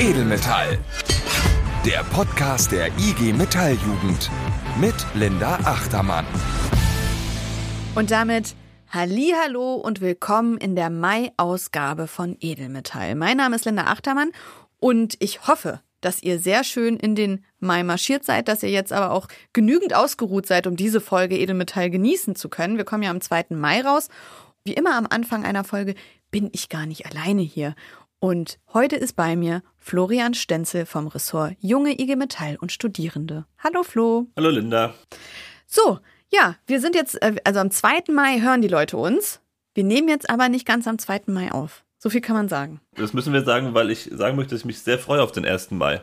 Edelmetall. Der Podcast der IG Metalljugend mit Linda Achtermann. Und damit Hallo und willkommen in der Mai-Ausgabe von Edelmetall. Mein Name ist Linda Achtermann und ich hoffe, dass ihr sehr schön in den Mai marschiert seid, dass ihr jetzt aber auch genügend ausgeruht seid, um diese Folge Edelmetall genießen zu können. Wir kommen ja am 2. Mai raus. Wie immer am Anfang einer Folge bin ich gar nicht alleine hier. Und heute ist bei mir Florian Stenzel vom Ressort Junge IG Metall und Studierende. Hallo Flo. Hallo Linda. So, ja, wir sind jetzt, äh, also am 2. Mai hören die Leute uns. Wir nehmen jetzt aber nicht ganz am 2. Mai auf. So viel kann man sagen. Das müssen wir sagen, weil ich sagen möchte, dass ich mich sehr freue auf den 1. Mai.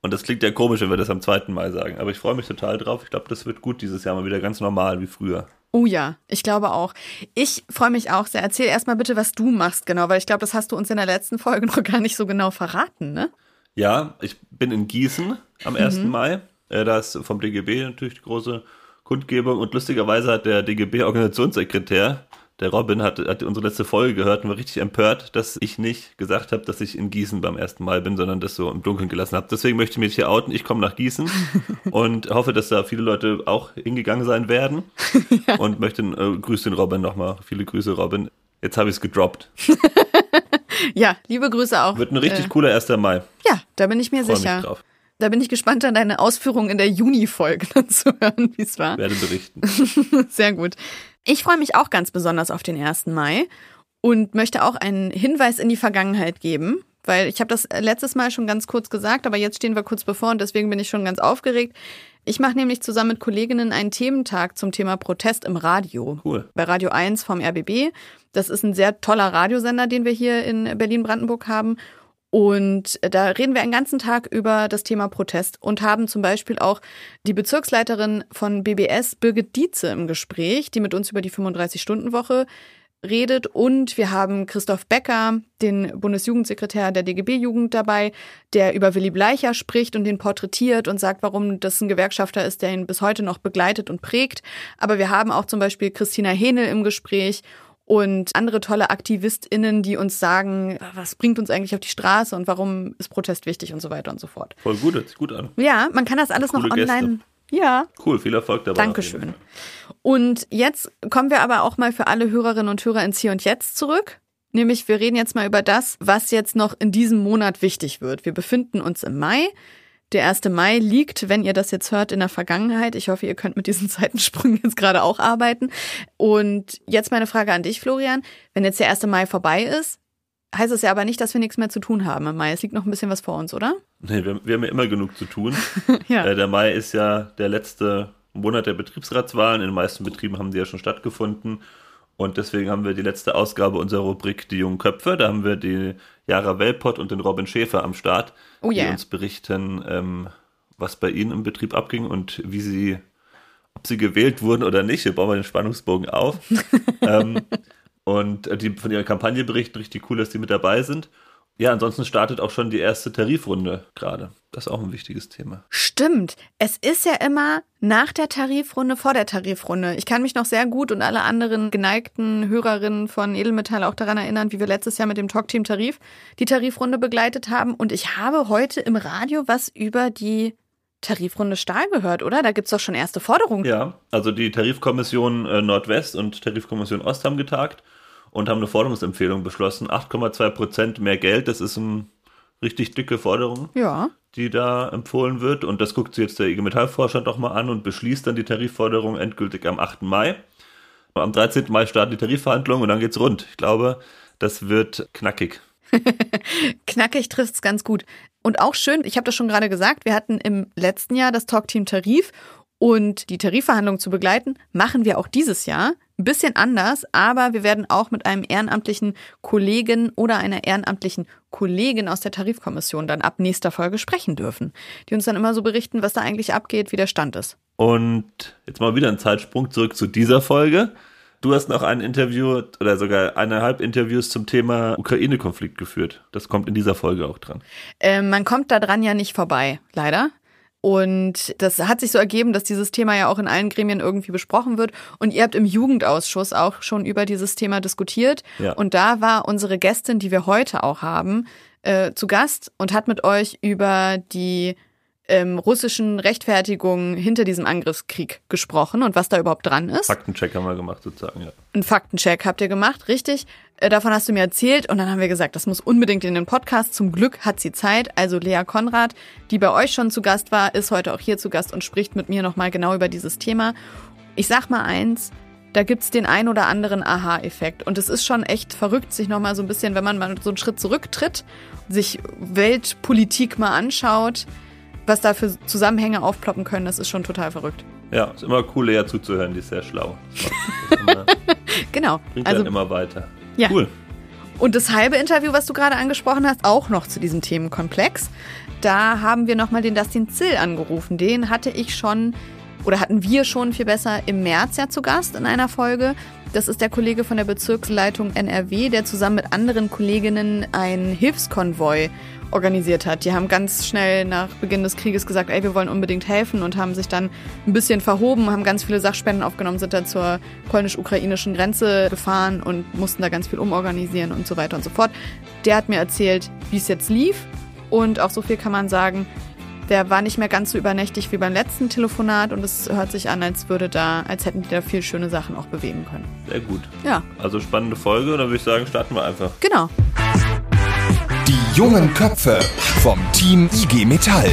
Und das klingt ja komisch, wenn wir das am 2. Mai sagen. Aber ich freue mich total drauf. Ich glaube, das wird gut dieses Jahr mal wieder ganz normal wie früher. Oh ja, ich glaube auch. Ich freue mich auch sehr. Erzähl erstmal bitte, was du machst, genau, weil ich glaube, das hast du uns in der letzten Folge noch gar nicht so genau verraten, ne? Ja, ich bin in Gießen am 1. Mhm. Mai. Äh, da ist vom DGB natürlich die große Kundgebung und lustigerweise hat der DGB-Organisationssekretär der Robin hat, hat unsere letzte Folge gehört und war richtig empört, dass ich nicht gesagt habe, dass ich in Gießen beim ersten Mal bin, sondern das so im Dunkeln gelassen habe. Deswegen möchte ich mich hier outen. Ich komme nach Gießen und hoffe, dass da viele Leute auch hingegangen sein werden. ja. Und möchte äh, grüße den Robin nochmal. Viele Grüße, Robin. Jetzt habe ich es gedroppt. ja, liebe Grüße auch. Wird ein richtig äh, cooler 1. Mai. Ja, da bin ich mir Freu sicher. Mich drauf. Da bin ich gespannt, an deine Ausführungen in der Juni-Folge zu hören, wie es war. Werde berichten. Sehr gut. Ich freue mich auch ganz besonders auf den 1. Mai und möchte auch einen Hinweis in die Vergangenheit geben, weil ich habe das letztes Mal schon ganz kurz gesagt, aber jetzt stehen wir kurz bevor und deswegen bin ich schon ganz aufgeregt. Ich mache nämlich zusammen mit Kolleginnen einen Thementag zum Thema Protest im Radio. Cool. Bei Radio 1 vom RBB. Das ist ein sehr toller Radiosender, den wir hier in Berlin-Brandenburg haben. Und da reden wir einen ganzen Tag über das Thema Protest und haben zum Beispiel auch die Bezirksleiterin von BBS, Birgit Dietze, im Gespräch, die mit uns über die 35-Stunden-Woche redet. Und wir haben Christoph Becker, den Bundesjugendsekretär der DGB-Jugend dabei, der über Willy Bleicher spricht und den porträtiert und sagt, warum das ein Gewerkschafter ist, der ihn bis heute noch begleitet und prägt. Aber wir haben auch zum Beispiel Christina Henel im Gespräch und andere tolle AktivistInnen, die uns sagen, was bringt uns eigentlich auf die Straße und warum ist Protest wichtig und so weiter und so fort. Voll gut, hört sich gut an. Ja, man kann das alles Coole noch online. Gäste. Ja. Cool, viel Erfolg dabei. Dankeschön. Und jetzt kommen wir aber auch mal für alle Hörerinnen und Hörer ins Hier und Jetzt zurück. Nämlich, wir reden jetzt mal über das, was jetzt noch in diesem Monat wichtig wird. Wir befinden uns im Mai. Der 1. Mai liegt, wenn ihr das jetzt hört, in der Vergangenheit. Ich hoffe, ihr könnt mit diesen Zeitensprüngen jetzt gerade auch arbeiten. Und jetzt meine Frage an dich, Florian. Wenn jetzt der 1. Mai vorbei ist, heißt es ja aber nicht, dass wir nichts mehr zu tun haben im Mai. Es liegt noch ein bisschen was vor uns, oder? Nee, wir, wir haben ja immer genug zu tun. ja. Äh, der Mai ist ja der letzte Monat der Betriebsratswahlen. In den meisten Betrieben haben sie ja schon stattgefunden. Und deswegen haben wir die letzte Ausgabe unserer Rubrik Die jungen Köpfe. Da haben wir die Jara Welpott und den Robin Schäfer am Start, oh yeah. die uns berichten, ähm, was bei ihnen im Betrieb abging und wie sie, ob sie gewählt wurden oder nicht. Hier bauen wir den Spannungsbogen auf. ähm, und die von ihrer Kampagne berichten, richtig cool, dass die mit dabei sind. Ja, ansonsten startet auch schon die erste Tarifrunde gerade. Das ist auch ein wichtiges Thema. Stimmt. Es ist ja immer nach der Tarifrunde, vor der Tarifrunde. Ich kann mich noch sehr gut und alle anderen geneigten Hörerinnen von Edelmetall auch daran erinnern, wie wir letztes Jahr mit dem Talkteam Tarif die Tarifrunde begleitet haben. Und ich habe heute im Radio was über die Tarifrunde Stahl gehört, oder? Da gibt es doch schon erste Forderungen. Ja, also die Tarifkommission äh, Nordwest und Tarifkommission Ost haben getagt und haben eine Forderungsempfehlung beschlossen. 8,2 Prozent mehr Geld, das ist eine richtig dicke Forderung, ja. die da empfohlen wird. Und das guckt sich jetzt der IG Metall-Vorstand auch mal an und beschließt dann die Tarifforderung endgültig am 8. Mai. Am 13. Mai starten die Tarifverhandlungen und dann geht's rund. Ich glaube, das wird knackig. knackig trifft es ganz gut. Und auch schön, ich habe das schon gerade gesagt, wir hatten im letzten Jahr das Talkteam Tarif und die Tarifverhandlungen zu begleiten, machen wir auch dieses Jahr. Ein bisschen anders, aber wir werden auch mit einem ehrenamtlichen Kollegen oder einer ehrenamtlichen Kollegin aus der Tarifkommission dann ab nächster Folge sprechen dürfen, die uns dann immer so berichten, was da eigentlich abgeht, wie der Stand ist. Und jetzt mal wieder ein Zeitsprung zurück zu dieser Folge. Du hast noch ein Interview oder sogar eineinhalb Interviews zum Thema Ukraine-Konflikt geführt. Das kommt in dieser Folge auch dran. Äh, man kommt da dran ja nicht vorbei, leider. Und das hat sich so ergeben, dass dieses Thema ja auch in allen Gremien irgendwie besprochen wird. Und ihr habt im Jugendausschuss auch schon über dieses Thema diskutiert. Ja. Und da war unsere Gästin, die wir heute auch haben, äh, zu Gast und hat mit euch über die ähm, russischen Rechtfertigungen hinter diesem Angriffskrieg gesprochen und was da überhaupt dran ist. Faktencheck haben wir gemacht sozusagen, ja. Ein Faktencheck habt ihr gemacht, richtig. Äh, davon hast du mir erzählt und dann haben wir gesagt, das muss unbedingt in den Podcast. Zum Glück hat sie Zeit. Also Lea Konrad, die bei euch schon zu Gast war, ist heute auch hier zu Gast und spricht mit mir nochmal genau über dieses Thema. Ich sag mal eins, da gibt's den ein oder anderen Aha-Effekt. Und es ist schon echt verrückt, sich nochmal so ein bisschen, wenn man mal so einen Schritt zurücktritt, sich Weltpolitik mal anschaut, was da für Zusammenhänge aufploppen können, das ist schon total verrückt. Ja, ist immer cool, Lea zuzuhören, die ist sehr schlau. Immer, genau. Bringt also immer weiter. Ja. Cool. Und das halbe Interview, was du gerade angesprochen hast, auch noch zu diesem Themenkomplex. Da haben wir nochmal den Dustin Zill angerufen. Den hatte ich schon oder hatten wir schon viel besser im März ja zu Gast in einer Folge. Das ist der Kollege von der Bezirksleitung NRW, der zusammen mit anderen Kolleginnen einen Hilfskonvoi organisiert hat. Die haben ganz schnell nach Beginn des Krieges gesagt, ey, wir wollen unbedingt helfen und haben sich dann ein bisschen verhoben, haben ganz viele Sachspenden aufgenommen, sind dann zur polnisch-ukrainischen Grenze gefahren und mussten da ganz viel umorganisieren und so weiter und so fort. Der hat mir erzählt, wie es jetzt lief und auch so viel kann man sagen, der war nicht mehr ganz so übernächtig wie beim letzten Telefonat und es hört sich an, als würde da, als hätten die da viel schöne Sachen auch bewegen können. Sehr gut. Ja. Also spannende Folge, dann würde ich sagen, starten wir einfach. Genau. Jungen Köpfe vom Team IG Metall.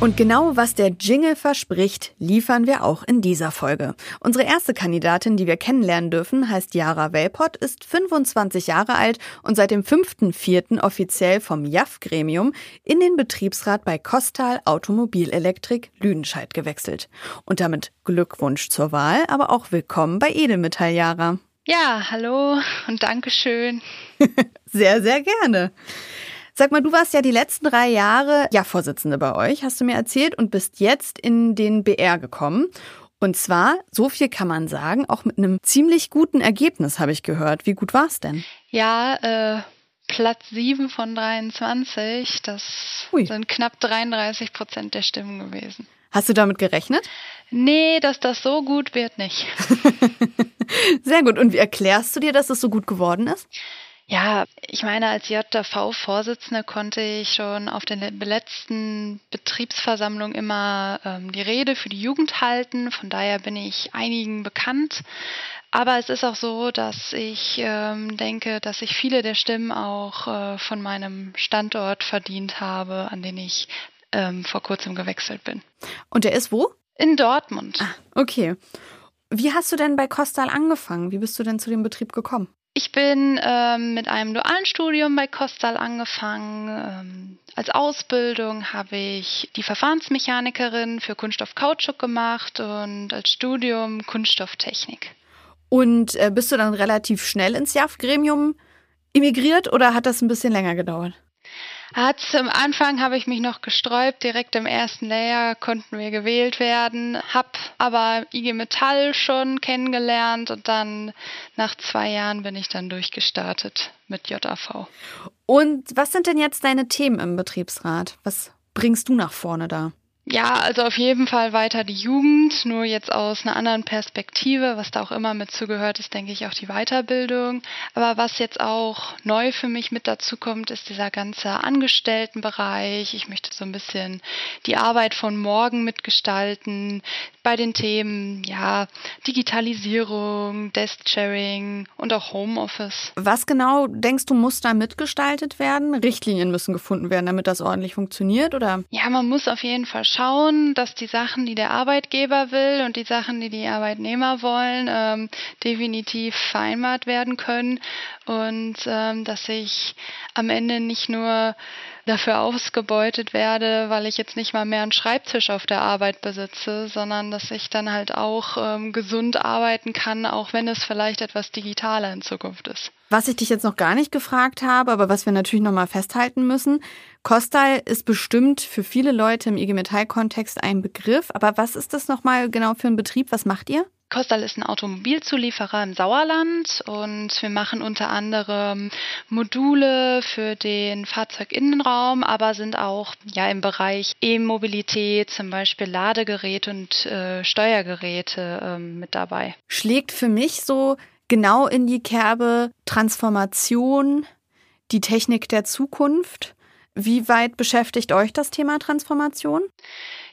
Und genau was der Jingle verspricht, liefern wir auch in dieser Folge. Unsere erste Kandidatin, die wir kennenlernen dürfen, heißt Yara Welpott, ist 25 Jahre alt und seit dem 5.4. offiziell vom JAF-Gremium in den Betriebsrat bei Kostal Automobilelektrik Lüdenscheid gewechselt. Und damit Glückwunsch zur Wahl, aber auch willkommen bei Edelmetall, Yara. Ja, hallo und Dankeschön. sehr, sehr gerne. Sag mal, du warst ja die letzten drei Jahre ja Vorsitzende bei euch, hast du mir erzählt, und bist jetzt in den BR gekommen. Und zwar, so viel kann man sagen, auch mit einem ziemlich guten Ergebnis, habe ich gehört. Wie gut war es denn? Ja, äh, Platz 7 von 23. Das Ui. sind knapp 33 Prozent der Stimmen gewesen. Hast du damit gerechnet? Nee, dass das so gut wird nicht. Sehr gut. Und wie erklärst du dir, dass es so gut geworden ist? Ja, ich meine, als JV-Vorsitzende konnte ich schon auf der letzten Betriebsversammlung immer ähm, die Rede für die Jugend halten. Von daher bin ich einigen bekannt. Aber es ist auch so, dass ich ähm, denke, dass ich viele der Stimmen auch äh, von meinem Standort verdient habe, an den ich ähm, vor kurzem gewechselt bin. Und der ist wo? In Dortmund. Ah, okay. Wie hast du denn bei Kostal angefangen? Wie bist du denn zu dem Betrieb gekommen? Ich bin ähm, mit einem dualen Studium bei Kostal angefangen. Ähm, als Ausbildung habe ich die Verfahrensmechanikerin für Kunststoff Kautschuk gemacht und als Studium Kunststofftechnik. Und äh, bist du dann relativ schnell ins JAF-Gremium emigriert oder hat das ein bisschen länger gedauert? Hat zum Anfang habe ich mich noch gesträubt, direkt im ersten Layer konnten wir gewählt werden, hab aber IG Metall schon kennengelernt und dann nach zwei Jahren bin ich dann durchgestartet mit JAV. Und was sind denn jetzt deine Themen im Betriebsrat? Was bringst du nach vorne da? Ja, also auf jeden Fall weiter die Jugend, nur jetzt aus einer anderen Perspektive. Was da auch immer mit zugehört, ist, denke ich, auch die Weiterbildung. Aber was jetzt auch neu für mich mit dazu kommt, ist dieser ganze Angestelltenbereich. Ich möchte so ein bisschen die Arbeit von morgen mitgestalten bei den Themen, ja, Digitalisierung, Desk-Sharing und auch Homeoffice. Was genau denkst du, muss da mitgestaltet werden? Richtlinien müssen gefunden werden, damit das ordentlich funktioniert, oder? Ja, man muss auf jeden Fall schauen, dass die Sachen, die der Arbeitgeber will und die Sachen, die die Arbeitnehmer wollen, ähm, definitiv vereinbart werden können. Und ähm, dass ich am Ende nicht nur dafür ausgebeutet werde, weil ich jetzt nicht mal mehr einen Schreibtisch auf der Arbeit besitze, sondern dass ich dann halt auch ähm, gesund arbeiten kann, auch wenn es vielleicht etwas digitaler in Zukunft ist. Was ich dich jetzt noch gar nicht gefragt habe, aber was wir natürlich nochmal festhalten müssen, Kostal ist bestimmt für viele Leute im IG Metall-Kontext ein Begriff, aber was ist das nochmal genau für ein Betrieb? Was macht ihr? Kostal ist ein Automobilzulieferer im Sauerland und wir machen unter anderem Module für den Fahrzeuginnenraum, aber sind auch ja im Bereich E-Mobilität, zum Beispiel Ladegeräte und äh, Steuergeräte äh, mit dabei. Schlägt für mich so genau in die Kerbe Transformation die Technik der Zukunft. Wie weit beschäftigt euch das Thema Transformation?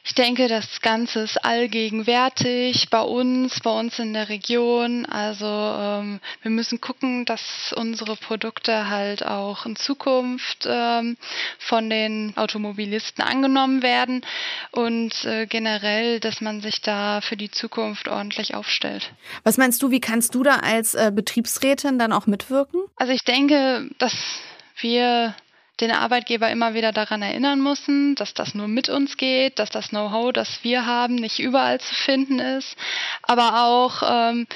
Ich denke, das Ganze ist allgegenwärtig bei uns, bei uns in der Region. Also ähm, wir müssen gucken, dass unsere Produkte halt auch in Zukunft ähm, von den Automobilisten angenommen werden und äh, generell, dass man sich da für die Zukunft ordentlich aufstellt. Was meinst du, wie kannst du da als äh, Betriebsrätin dann auch mitwirken? Also ich denke, dass wir den Arbeitgeber immer wieder daran erinnern müssen, dass das nur mit uns geht, dass das Know-how, das wir haben, nicht überall zu finden ist, aber auch, ähm,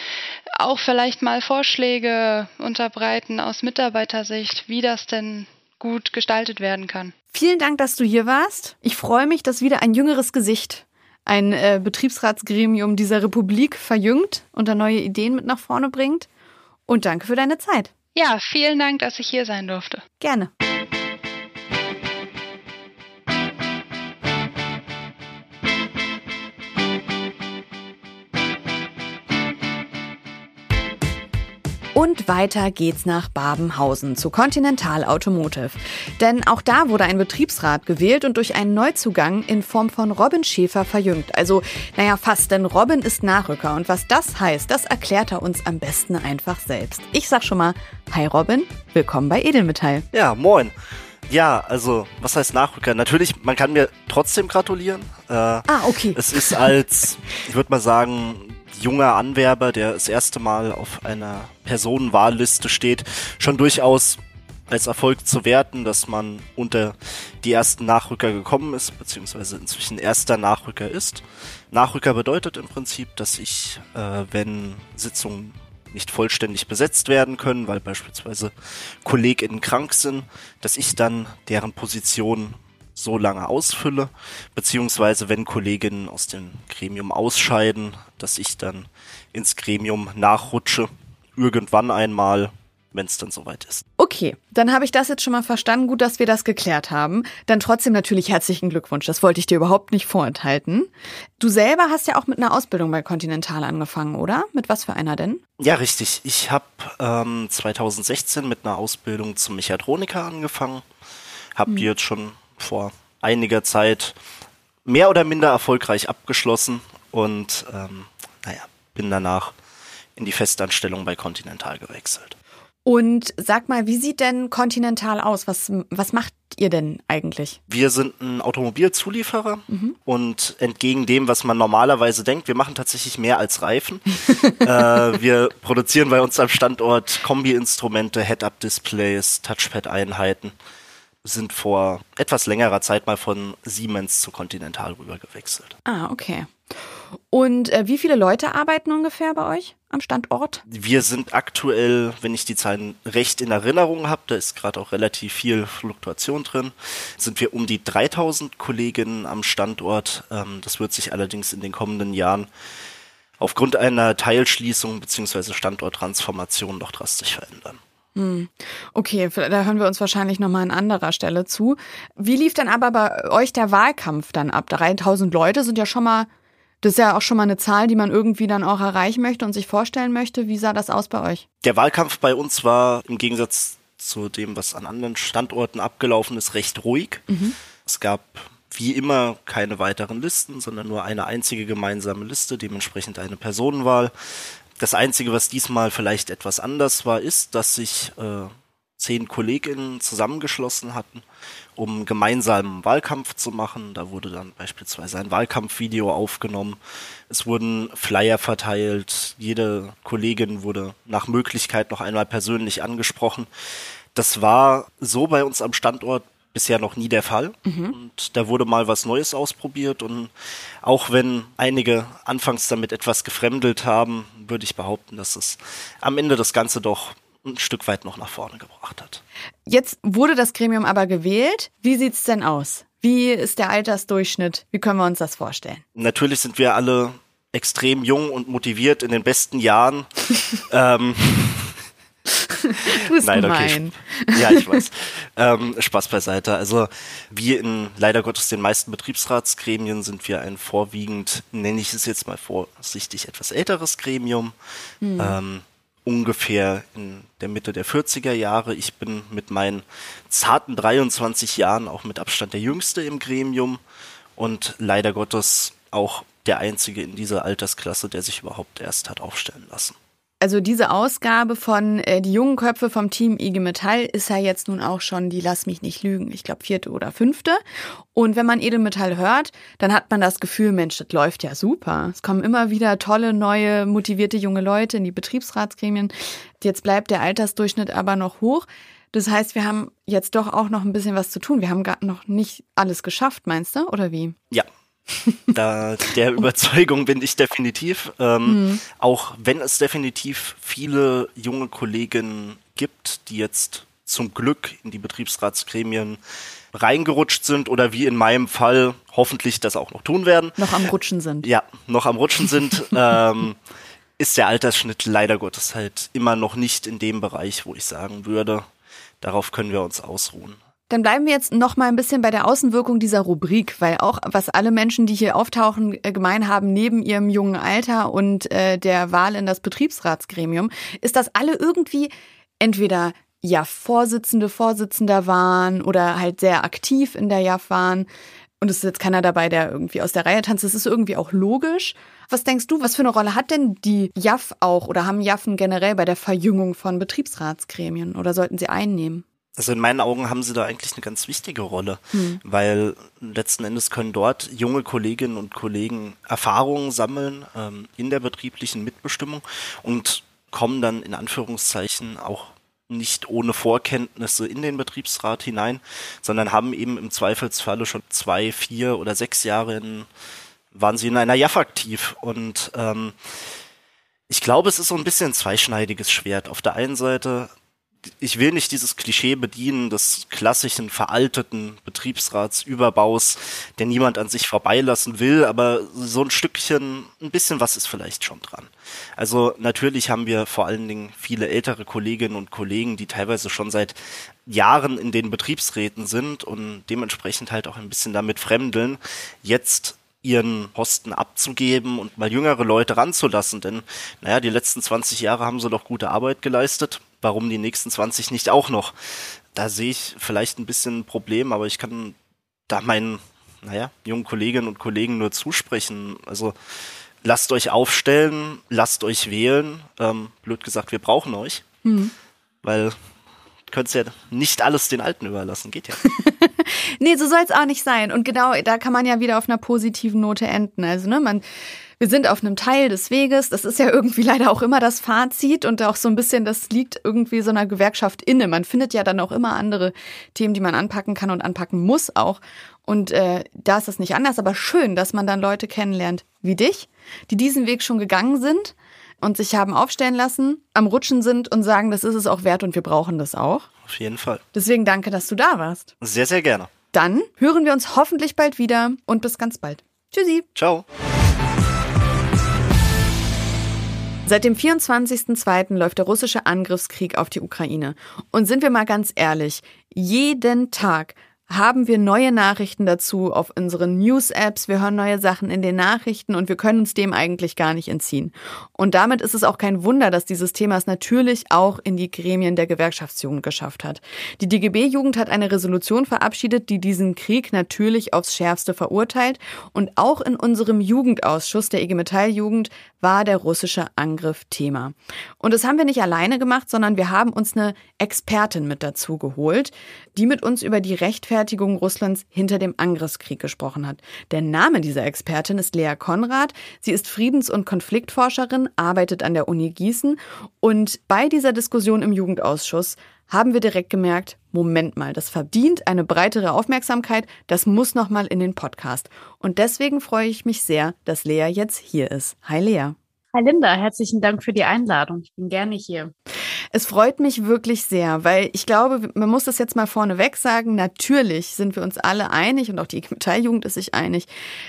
auch vielleicht mal Vorschläge unterbreiten aus Mitarbeitersicht, wie das denn gut gestaltet werden kann. Vielen Dank, dass du hier warst. Ich freue mich, dass wieder ein jüngeres Gesicht ein äh, Betriebsratsgremium dieser Republik verjüngt und da neue Ideen mit nach vorne bringt. Und danke für deine Zeit. Ja, vielen Dank, dass ich hier sein durfte. Gerne. Und weiter geht's nach Babenhausen zu Continental Automotive. Denn auch da wurde ein Betriebsrat gewählt und durch einen Neuzugang in Form von Robin Schäfer verjüngt. Also, naja, fast, denn Robin ist Nachrücker. Und was das heißt, das erklärt er uns am besten einfach selbst. Ich sag schon mal, hi Robin, willkommen bei Edelmetall. Ja, moin. Ja, also, was heißt Nachrücker? Natürlich, man kann mir trotzdem gratulieren. Äh, ah, okay. Es ist als, ich würde mal sagen, junger Anwerber, der das erste Mal auf einer Personenwahlliste steht, schon durchaus als Erfolg zu werten, dass man unter die ersten Nachrücker gekommen ist, beziehungsweise inzwischen erster Nachrücker ist. Nachrücker bedeutet im Prinzip, dass ich, äh, wenn Sitzungen nicht vollständig besetzt werden können, weil beispielsweise KollegInnen krank sind, dass ich dann deren Position so lange ausfülle, beziehungsweise wenn Kolleginnen aus dem Gremium ausscheiden, dass ich dann ins Gremium nachrutsche, irgendwann einmal, wenn es dann soweit ist. Okay, dann habe ich das jetzt schon mal verstanden. Gut, dass wir das geklärt haben. Dann trotzdem natürlich herzlichen Glückwunsch. Das wollte ich dir überhaupt nicht vorenthalten. Du selber hast ja auch mit einer Ausbildung bei Continental angefangen, oder? Mit was für einer denn? Ja, richtig. Ich habe ähm, 2016 mit einer Ausbildung zum Mechatroniker angefangen. Hab hm. die jetzt schon vor einiger Zeit mehr oder minder erfolgreich abgeschlossen und ähm, naja, bin danach in die Festanstellung bei Continental gewechselt. Und sag mal, wie sieht denn Continental aus? Was, was macht ihr denn eigentlich? Wir sind ein Automobilzulieferer mhm. und entgegen dem, was man normalerweise denkt, wir machen tatsächlich mehr als Reifen. äh, wir produzieren bei uns am Standort Kombi-Instrumente, Head-Up-Displays, Touchpad-Einheiten sind vor etwas längerer Zeit mal von Siemens zu Continental rüber gewechselt. Ah, okay. Und äh, wie viele Leute arbeiten ungefähr bei euch am Standort? Wir sind aktuell, wenn ich die Zahlen recht in Erinnerung habe, da ist gerade auch relativ viel Fluktuation drin, sind wir um die 3000 Kolleginnen am Standort. Ähm, das wird sich allerdings in den kommenden Jahren aufgrund einer Teilschließung bzw. Standorttransformation noch drastisch verändern. Hm. Okay, da hören wir uns wahrscheinlich nochmal an anderer Stelle zu. Wie lief dann aber bei euch der Wahlkampf dann ab? 3000 Leute sind ja schon mal, das ist ja auch schon mal eine Zahl, die man irgendwie dann auch erreichen möchte und sich vorstellen möchte. Wie sah das aus bei euch? Der Wahlkampf bei uns war im Gegensatz zu dem, was an anderen Standorten abgelaufen ist, recht ruhig. Mhm. Es gab wie immer keine weiteren Listen, sondern nur eine einzige gemeinsame Liste, dementsprechend eine Personenwahl. Das Einzige, was diesmal vielleicht etwas anders war, ist, dass sich äh, zehn Kolleginnen zusammengeschlossen hatten, um gemeinsamen Wahlkampf zu machen. Da wurde dann beispielsweise ein Wahlkampfvideo aufgenommen. Es wurden Flyer verteilt. Jede Kollegin wurde nach Möglichkeit noch einmal persönlich angesprochen. Das war so bei uns am Standort bisher noch nie der Fall. Mhm. Und da wurde mal was Neues ausprobiert. Und auch wenn einige anfangs damit etwas gefremdelt haben, würde ich behaupten, dass es am Ende das Ganze doch ein Stück weit noch nach vorne gebracht hat. Jetzt wurde das Gremium aber gewählt. Wie sieht's denn aus? Wie ist der Altersdurchschnitt? Wie können wir uns das vorstellen? Natürlich sind wir alle extrem jung und motiviert in den besten Jahren. ähm, du bist Nein, okay. Ja, ich weiß. ähm, Spaß beiseite. Also wir in leider Gottes den meisten Betriebsratsgremien sind wir ein vorwiegend, nenne ich es jetzt mal vorsichtig, etwas älteres Gremium. Hm. Ähm, ungefähr in der Mitte der 40er Jahre. Ich bin mit meinen zarten 23 Jahren auch mit Abstand der Jüngste im Gremium und leider Gottes auch der Einzige in dieser Altersklasse, der sich überhaupt erst hat aufstellen lassen. Also diese Ausgabe von äh, Die jungen Köpfe vom Team IG Metall ist ja jetzt nun auch schon die Lass mich nicht lügen, ich glaube vierte oder fünfte. Und wenn man Edelmetall hört, dann hat man das Gefühl, Mensch, das läuft ja super. Es kommen immer wieder tolle, neue, motivierte junge Leute in die Betriebsratsgremien. Jetzt bleibt der Altersdurchschnitt aber noch hoch. Das heißt, wir haben jetzt doch auch noch ein bisschen was zu tun. Wir haben gerade noch nicht alles geschafft, meinst du, oder wie? Ja, da, der Überzeugung bin ich definitiv. Ähm, mhm. Auch wenn es definitiv viele junge Kollegen gibt, die jetzt zum Glück in die Betriebsratsgremien reingerutscht sind oder wie in meinem Fall hoffentlich das auch noch tun werden. Noch am Rutschen sind. Ja, noch am Rutschen sind. ähm, ist der Altersschnitt leider Gottes halt immer noch nicht in dem Bereich, wo ich sagen würde, darauf können wir uns ausruhen. Dann bleiben wir jetzt noch mal ein bisschen bei der Außenwirkung dieser Rubrik, weil auch was alle Menschen, die hier auftauchen, äh, gemein haben, neben ihrem jungen Alter und äh, der Wahl in das Betriebsratsgremium, ist, dass alle irgendwie entweder ja Vorsitzende, Vorsitzender waren oder halt sehr aktiv in der JAF waren. Und es ist jetzt keiner dabei, der irgendwie aus der Reihe tanzt. Das ist irgendwie auch logisch. Was denkst du, was für eine Rolle hat denn die JAF auch oder haben JAFen generell bei der Verjüngung von Betriebsratsgremien oder sollten sie einnehmen? Also in meinen Augen haben sie da eigentlich eine ganz wichtige Rolle, hm. weil letzten Endes können dort junge Kolleginnen und Kollegen Erfahrungen sammeln ähm, in der betrieblichen Mitbestimmung und kommen dann in Anführungszeichen auch nicht ohne Vorkenntnisse in den Betriebsrat hinein, sondern haben eben im Zweifelsfalle schon zwei, vier oder sechs Jahre in, waren sie in einer JAF aktiv und ähm, ich glaube, es ist so ein bisschen ein zweischneidiges Schwert. Auf der einen Seite ich will nicht dieses Klischee bedienen des klassischen veralteten Betriebsratsüberbaus, der niemand an sich vorbeilassen will, aber so ein Stückchen, ein bisschen was ist vielleicht schon dran. Also natürlich haben wir vor allen Dingen viele ältere Kolleginnen und Kollegen, die teilweise schon seit Jahren in den Betriebsräten sind und dementsprechend halt auch ein bisschen damit fremdeln, jetzt ihren Posten abzugeben und mal jüngere Leute ranzulassen. Denn, naja, die letzten 20 Jahre haben sie doch gute Arbeit geleistet warum die nächsten 20 nicht auch noch? Da sehe ich vielleicht ein bisschen ein Problem, aber ich kann da meinen, naja, jungen Kolleginnen und Kollegen nur zusprechen. Also lasst euch aufstellen, lasst euch wählen. Ähm, blöd gesagt, wir brauchen euch. Mhm. Weil könnt's ja nicht alles den Alten überlassen, geht ja. nee, so soll es auch nicht sein. Und genau, da kann man ja wieder auf einer positiven Note enden. Also, ne, man wir sind auf einem Teil des Weges. Das ist ja irgendwie leider auch immer das Fazit und auch so ein bisschen, das liegt irgendwie so einer Gewerkschaft inne. Man findet ja dann auch immer andere Themen, die man anpacken kann und anpacken muss auch. Und äh, da ist das nicht anders, aber schön, dass man dann Leute kennenlernt wie dich, die diesen Weg schon gegangen sind und sich haben aufstellen lassen, am Rutschen sind und sagen, das ist es auch wert und wir brauchen das auch. Auf jeden Fall. Deswegen danke, dass du da warst. Sehr, sehr gerne. Dann hören wir uns hoffentlich bald wieder und bis ganz bald. Tschüssi. Ciao. Seit dem 24.02. läuft der russische Angriffskrieg auf die Ukraine. Und sind wir mal ganz ehrlich, jeden Tag haben wir neue Nachrichten dazu auf unseren News-Apps, wir hören neue Sachen in den Nachrichten und wir können uns dem eigentlich gar nicht entziehen. Und damit ist es auch kein Wunder, dass dieses Thema es natürlich auch in die Gremien der Gewerkschaftsjugend geschafft hat. Die DGB-Jugend hat eine Resolution verabschiedet, die diesen Krieg natürlich aufs Schärfste verurteilt und auch in unserem Jugendausschuss der IG Metall-Jugend war der russische Angriff Thema. Und das haben wir nicht alleine gemacht, sondern wir haben uns eine Expertin mit dazu geholt, die mit uns über die Rechtfertigung Russlands hinter dem Angriffskrieg gesprochen hat. Der Name dieser Expertin ist Lea Konrad. Sie ist Friedens- und Konfliktforscherin, arbeitet an der Uni Gießen und bei dieser Diskussion im Jugendausschuss haben wir direkt gemerkt, Moment mal, das verdient eine breitere Aufmerksamkeit, das muss nochmal in den Podcast. Und deswegen freue ich mich sehr, dass Lea jetzt hier ist. Hi Lea. Hi Linda, herzlichen Dank für die Einladung. Ich bin gerne hier. Es freut mich wirklich sehr, weil ich glaube, man muss das jetzt mal vorneweg sagen. Natürlich sind wir uns alle einig und auch die Metalljugend ist sich einig,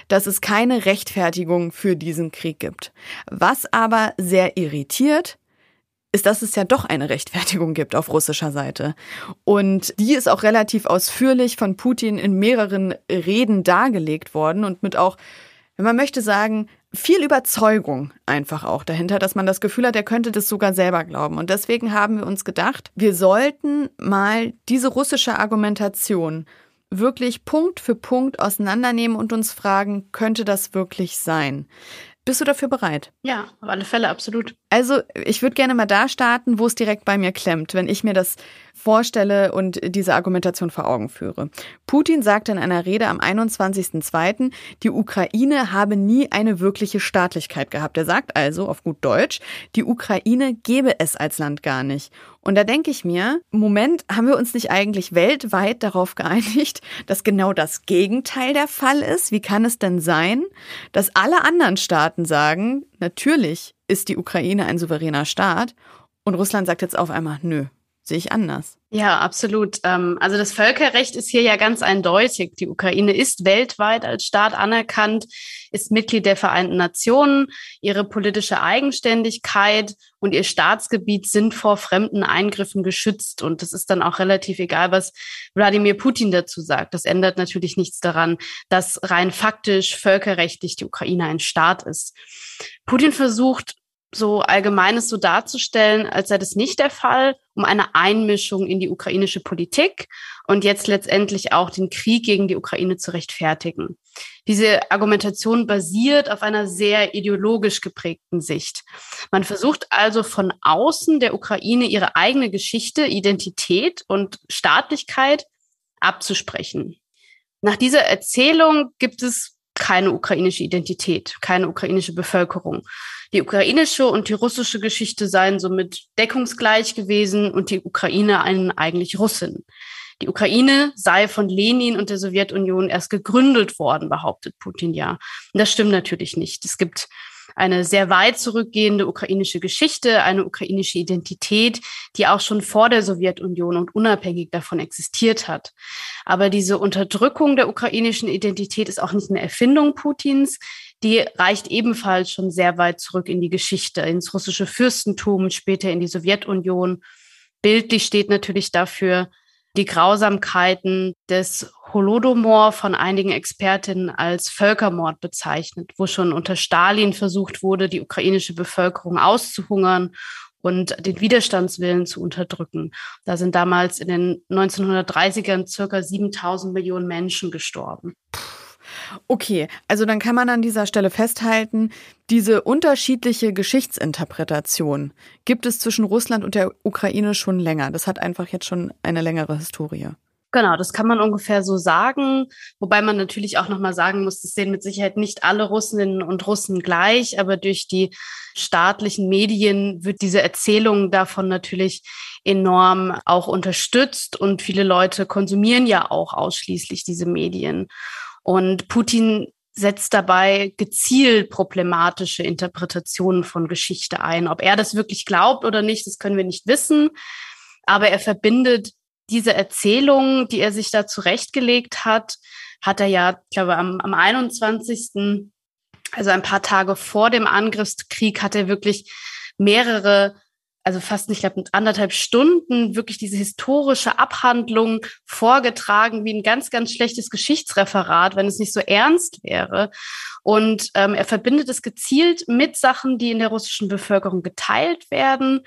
dass es keine Rechtfertigung für diesen Krieg gibt. Was aber sehr irritiert, ist, dass es ja doch eine Rechtfertigung gibt auf russischer Seite. Und die ist auch relativ ausführlich von Putin in mehreren Reden dargelegt worden und mit auch, wenn man möchte sagen, viel Überzeugung einfach auch dahinter, dass man das Gefühl hat, er könnte das sogar selber glauben. Und deswegen haben wir uns gedacht, wir sollten mal diese russische Argumentation wirklich Punkt für Punkt auseinandernehmen und uns fragen, könnte das wirklich sein? Bist du dafür bereit? Ja, auf alle Fälle, absolut. Also, ich würde gerne mal da starten, wo es direkt bei mir klemmt, wenn ich mir das vorstelle und diese Argumentation vor Augen führe. Putin sagte in einer Rede am 21.02., die Ukraine habe nie eine wirkliche Staatlichkeit gehabt. Er sagt also auf gut Deutsch, die Ukraine gebe es als Land gar nicht. Und da denke ich mir, Moment, haben wir uns nicht eigentlich weltweit darauf geeinigt, dass genau das Gegenteil der Fall ist? Wie kann es denn sein, dass alle anderen Staaten sagen, natürlich ist die Ukraine ein souveräner Staat und Russland sagt jetzt auf einmal, nö, sehe ich anders. Ja, absolut. Ähm, also das Völkerrecht ist hier ja ganz eindeutig. Die Ukraine ist weltweit als Staat anerkannt, ist Mitglied der Vereinten Nationen. Ihre politische Eigenständigkeit und ihr Staatsgebiet sind vor fremden Eingriffen geschützt. Und das ist dann auch relativ egal, was Wladimir Putin dazu sagt. Das ändert natürlich nichts daran, dass rein faktisch völkerrechtlich die Ukraine ein Staat ist. Putin versucht so Allgemeines so darzustellen, als sei das nicht der Fall, um eine Einmischung in die ukrainische Politik und jetzt letztendlich auch den Krieg gegen die Ukraine zu rechtfertigen. Diese Argumentation basiert auf einer sehr ideologisch geprägten Sicht. Man versucht also von außen der Ukraine ihre eigene Geschichte, Identität und Staatlichkeit abzusprechen. Nach dieser Erzählung gibt es keine ukrainische Identität, keine ukrainische Bevölkerung. Die ukrainische und die russische Geschichte seien somit deckungsgleich gewesen und die Ukraine einen eigentlich Russin. Die Ukraine sei von Lenin und der Sowjetunion erst gegründet worden, behauptet Putin ja. Und das stimmt natürlich nicht. Es gibt eine sehr weit zurückgehende ukrainische Geschichte, eine ukrainische Identität, die auch schon vor der Sowjetunion und unabhängig davon existiert hat. Aber diese Unterdrückung der ukrainischen Identität ist auch nicht eine Erfindung Putins die reicht ebenfalls schon sehr weit zurück in die Geschichte, ins russische Fürstentum, später in die Sowjetunion. Bildlich steht natürlich dafür die Grausamkeiten des Holodomor von einigen Expertinnen als Völkermord bezeichnet, wo schon unter Stalin versucht wurde, die ukrainische Bevölkerung auszuhungern und den Widerstandswillen zu unterdrücken. Da sind damals in den 1930ern circa 7000 Millionen Menschen gestorben. Okay, also dann kann man an dieser Stelle festhalten, diese unterschiedliche Geschichtsinterpretation gibt es zwischen Russland und der Ukraine schon länger. Das hat einfach jetzt schon eine längere Historie. Genau, das kann man ungefähr so sagen, wobei man natürlich auch nochmal sagen muss, das sehen mit Sicherheit nicht alle Russinnen und Russen gleich, aber durch die staatlichen Medien wird diese Erzählung davon natürlich enorm auch unterstützt und viele Leute konsumieren ja auch ausschließlich diese Medien. Und Putin setzt dabei gezielt problematische Interpretationen von Geschichte ein. Ob er das wirklich glaubt oder nicht, das können wir nicht wissen. Aber er verbindet diese Erzählung, die er sich da zurechtgelegt hat, hat er ja, ich glaube, am, am 21., also ein paar Tage vor dem Angriffskrieg, hat er wirklich mehrere also fast, ich glaube, anderthalb Stunden wirklich diese historische Abhandlung vorgetragen, wie ein ganz, ganz schlechtes Geschichtsreferat, wenn es nicht so ernst wäre. Und ähm, er verbindet es gezielt mit Sachen, die in der russischen Bevölkerung geteilt werden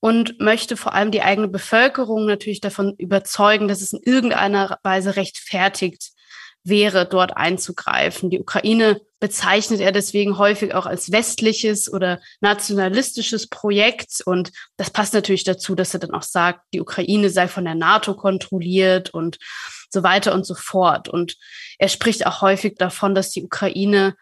und möchte vor allem die eigene Bevölkerung natürlich davon überzeugen, dass es in irgendeiner Weise rechtfertigt wäre, dort einzugreifen. Die Ukraine bezeichnet er deswegen häufig auch als westliches oder nationalistisches Projekt. Und das passt natürlich dazu, dass er dann auch sagt, die Ukraine sei von der NATO kontrolliert und so weiter und so fort. Und er spricht auch häufig davon, dass die Ukraine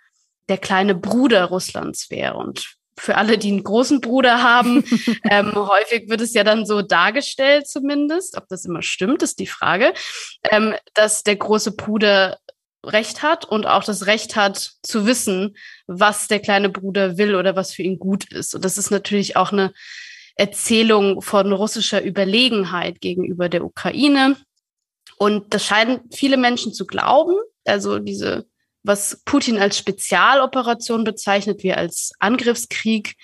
der kleine Bruder Russlands wäre. Und für alle, die einen großen Bruder haben, ähm, häufig wird es ja dann so dargestellt zumindest, ob das immer stimmt, ist die Frage, ähm, dass der große Bruder Recht hat und auch das Recht hat zu wissen, was der kleine Bruder will oder was für ihn gut ist. Und das ist natürlich auch eine Erzählung von russischer Überlegenheit gegenüber der Ukraine. Und das scheinen viele Menschen zu glauben. Also diese was Putin als Spezialoperation bezeichnet, wie als Angriffskrieg,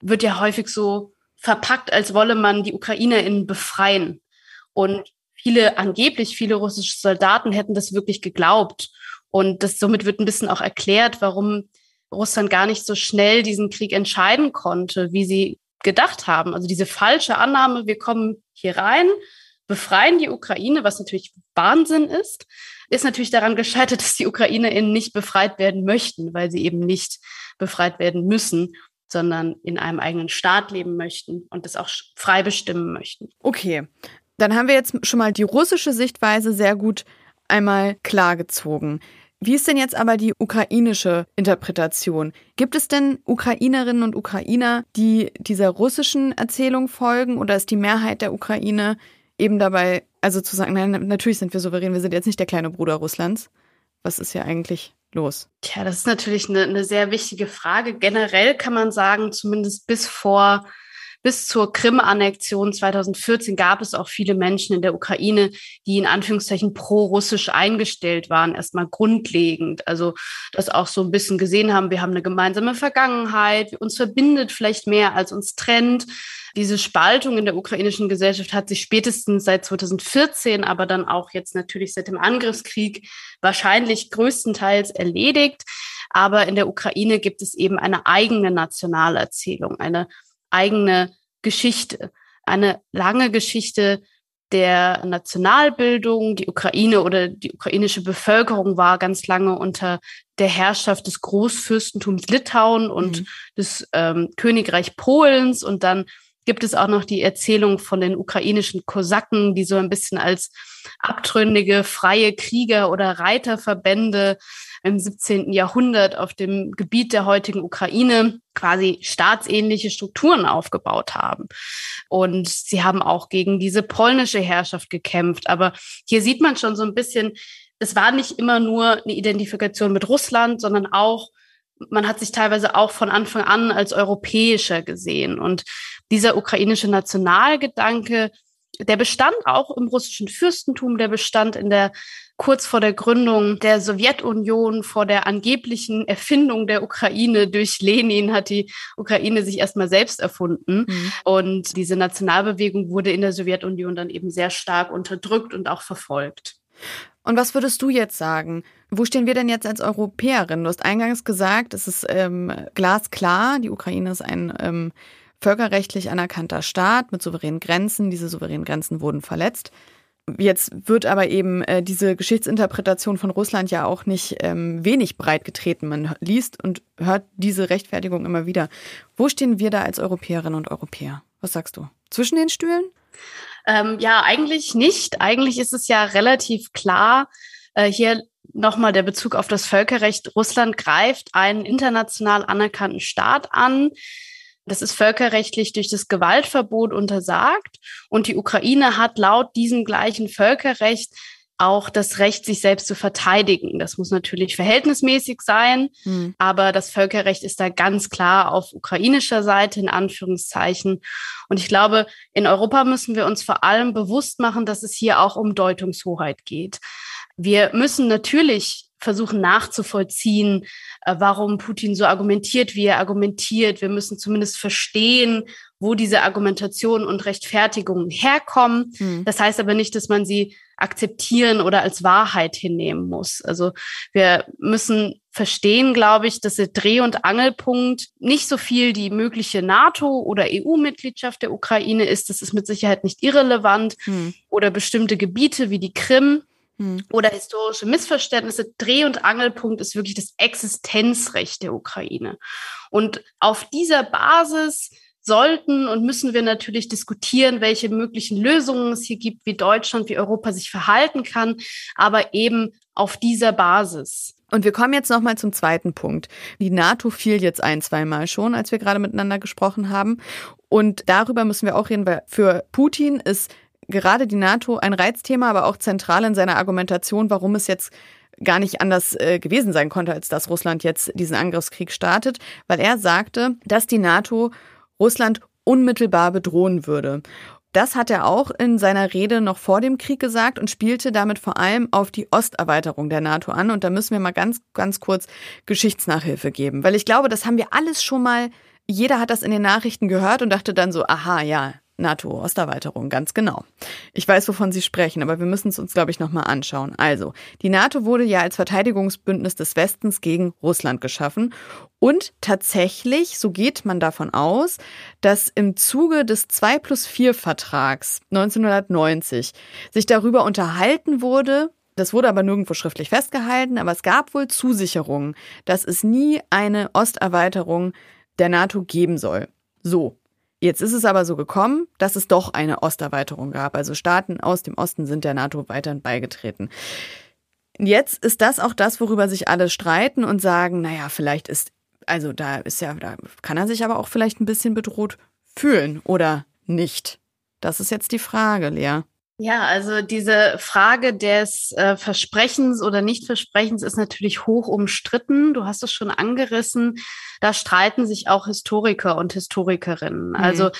wird ja häufig so verpackt, als wolle man die UkrainerInnen befreien. Und viele, angeblich viele russische Soldaten hätten das wirklich geglaubt. Und das somit wird ein bisschen auch erklärt, warum Russland gar nicht so schnell diesen Krieg entscheiden konnte, wie sie gedacht haben. Also diese falsche Annahme, wir kommen hier rein, befreien die Ukraine, was natürlich Wahnsinn ist, ist natürlich daran gescheitert, dass die UkrainerInnen nicht befreit werden möchten, weil sie eben nicht befreit werden müssen, sondern in einem eigenen Staat leben möchten und das auch frei bestimmen möchten. Okay, dann haben wir jetzt schon mal die russische Sichtweise sehr gut einmal klargezogen. Wie ist denn jetzt aber die ukrainische Interpretation? Gibt es denn Ukrainerinnen und Ukrainer, die dieser russischen Erzählung folgen oder ist die Mehrheit der Ukraine eben dabei, also zu sagen, nein, natürlich sind wir souverän, wir sind jetzt nicht der kleine Bruder Russlands? Was ist ja eigentlich los? Tja, das ist natürlich eine, eine sehr wichtige Frage. Generell kann man sagen, zumindest bis vor bis zur Krim-Annexion 2014 gab es auch viele Menschen in der Ukraine, die in Anführungszeichen pro-russisch eingestellt waren, erstmal grundlegend. Also das auch so ein bisschen gesehen haben, wir haben eine gemeinsame Vergangenheit, uns verbindet vielleicht mehr als uns trennt. Diese Spaltung in der ukrainischen Gesellschaft hat sich spätestens seit 2014, aber dann auch jetzt natürlich seit dem Angriffskrieg wahrscheinlich größtenteils erledigt. Aber in der Ukraine gibt es eben eine eigene Nationalerzählung, eine eigene Geschichte, eine lange Geschichte der Nationalbildung. Die Ukraine oder die ukrainische Bevölkerung war ganz lange unter der Herrschaft des Großfürstentums Litauen und mhm. des ähm, Königreich Polens. Und dann gibt es auch noch die Erzählung von den ukrainischen Kosaken, die so ein bisschen als abtrünnige freie Krieger oder Reiterverbände im 17. Jahrhundert auf dem Gebiet der heutigen Ukraine quasi staatsähnliche Strukturen aufgebaut haben. Und sie haben auch gegen diese polnische Herrschaft gekämpft. Aber hier sieht man schon so ein bisschen, es war nicht immer nur eine Identifikation mit Russland, sondern auch man hat sich teilweise auch von Anfang an als europäischer gesehen. Und dieser ukrainische Nationalgedanke, der bestand auch im russischen Fürstentum, der bestand in der kurz vor der Gründung der Sowjetunion, vor der angeblichen Erfindung der Ukraine durch Lenin hat die Ukraine sich erstmal selbst erfunden. Mhm. Und diese Nationalbewegung wurde in der Sowjetunion dann eben sehr stark unterdrückt und auch verfolgt. Und was würdest du jetzt sagen? Wo stehen wir denn jetzt als Europäerin? Du hast eingangs gesagt, es ist ähm, glasklar, die Ukraine ist ein ähm, völkerrechtlich anerkannter Staat mit souveränen Grenzen. Diese souveränen Grenzen wurden verletzt. Jetzt wird aber eben äh, diese Geschichtsinterpretation von Russland ja auch nicht ähm, wenig breit getreten. Man liest und hört diese Rechtfertigung immer wieder. Wo stehen wir da als Europäerinnen und Europäer? Was sagst du? Zwischen den Stühlen? Ähm, ja, eigentlich nicht. Eigentlich ist es ja relativ klar. Äh, hier nochmal der Bezug auf das Völkerrecht. Russland greift einen international anerkannten Staat an das ist völkerrechtlich durch das Gewaltverbot untersagt. Und die Ukraine hat laut diesem gleichen Völkerrecht auch das Recht, sich selbst zu verteidigen. Das muss natürlich verhältnismäßig sein, mhm. aber das Völkerrecht ist da ganz klar auf ukrainischer Seite in Anführungszeichen. Und ich glaube, in Europa müssen wir uns vor allem bewusst machen, dass es hier auch um Deutungshoheit geht. Wir müssen natürlich versuchen nachzuvollziehen, äh, warum Putin so argumentiert, wie er argumentiert. Wir müssen zumindest verstehen, wo diese Argumentationen und Rechtfertigungen herkommen. Hm. Das heißt aber nicht, dass man sie akzeptieren oder als Wahrheit hinnehmen muss. Also wir müssen verstehen, glaube ich, dass der Dreh- und Angelpunkt nicht so viel die mögliche NATO- oder EU-Mitgliedschaft der Ukraine ist. Das ist mit Sicherheit nicht irrelevant. Hm. Oder bestimmte Gebiete wie die Krim hm. oder historische Missverständnisse. Dreh- und Angelpunkt ist wirklich das Existenzrecht der Ukraine. Und auf dieser Basis sollten und müssen wir natürlich diskutieren, welche möglichen Lösungen es hier gibt, wie Deutschland, wie Europa sich verhalten kann, aber eben auf dieser Basis. Und wir kommen jetzt nochmal zum zweiten Punkt. Die NATO fiel jetzt ein, zweimal schon, als wir gerade miteinander gesprochen haben. Und darüber müssen wir auch reden, weil für Putin ist gerade die NATO ein Reizthema, aber auch zentral in seiner Argumentation, warum es jetzt gar nicht anders äh, gewesen sein konnte, als dass Russland jetzt diesen Angriffskrieg startet, weil er sagte, dass die NATO Russland unmittelbar bedrohen würde. Das hat er auch in seiner Rede noch vor dem Krieg gesagt und spielte damit vor allem auf die Osterweiterung der NATO an. Und da müssen wir mal ganz, ganz kurz Geschichtsnachhilfe geben, weil ich glaube, das haben wir alles schon mal, jeder hat das in den Nachrichten gehört und dachte dann so, aha, ja, NATO-Osterweiterung, ganz genau. Ich weiß, wovon Sie sprechen, aber wir müssen es uns, glaube ich, nochmal anschauen. Also, die NATO wurde ja als Verteidigungsbündnis des Westens gegen Russland geschaffen. Und tatsächlich, so geht man davon aus, dass im Zuge des 2 plus 4 Vertrags 1990 sich darüber unterhalten wurde, das wurde aber nirgendwo schriftlich festgehalten, aber es gab wohl Zusicherungen, dass es nie eine Osterweiterung der NATO geben soll. So. Jetzt ist es aber so gekommen, dass es doch eine Osterweiterung gab. Also Staaten aus dem Osten sind der NATO weiterhin beigetreten. Jetzt ist das auch das, worüber sich alle streiten und sagen, naja, vielleicht ist, also da ist ja, da kann er sich aber auch vielleicht ein bisschen bedroht fühlen oder nicht. Das ist jetzt die Frage, Lea. Ja, also diese Frage des äh, Versprechens oder Nichtversprechens ist natürlich hoch umstritten. Du hast es schon angerissen. Da streiten sich auch Historiker und Historikerinnen. Mhm. Also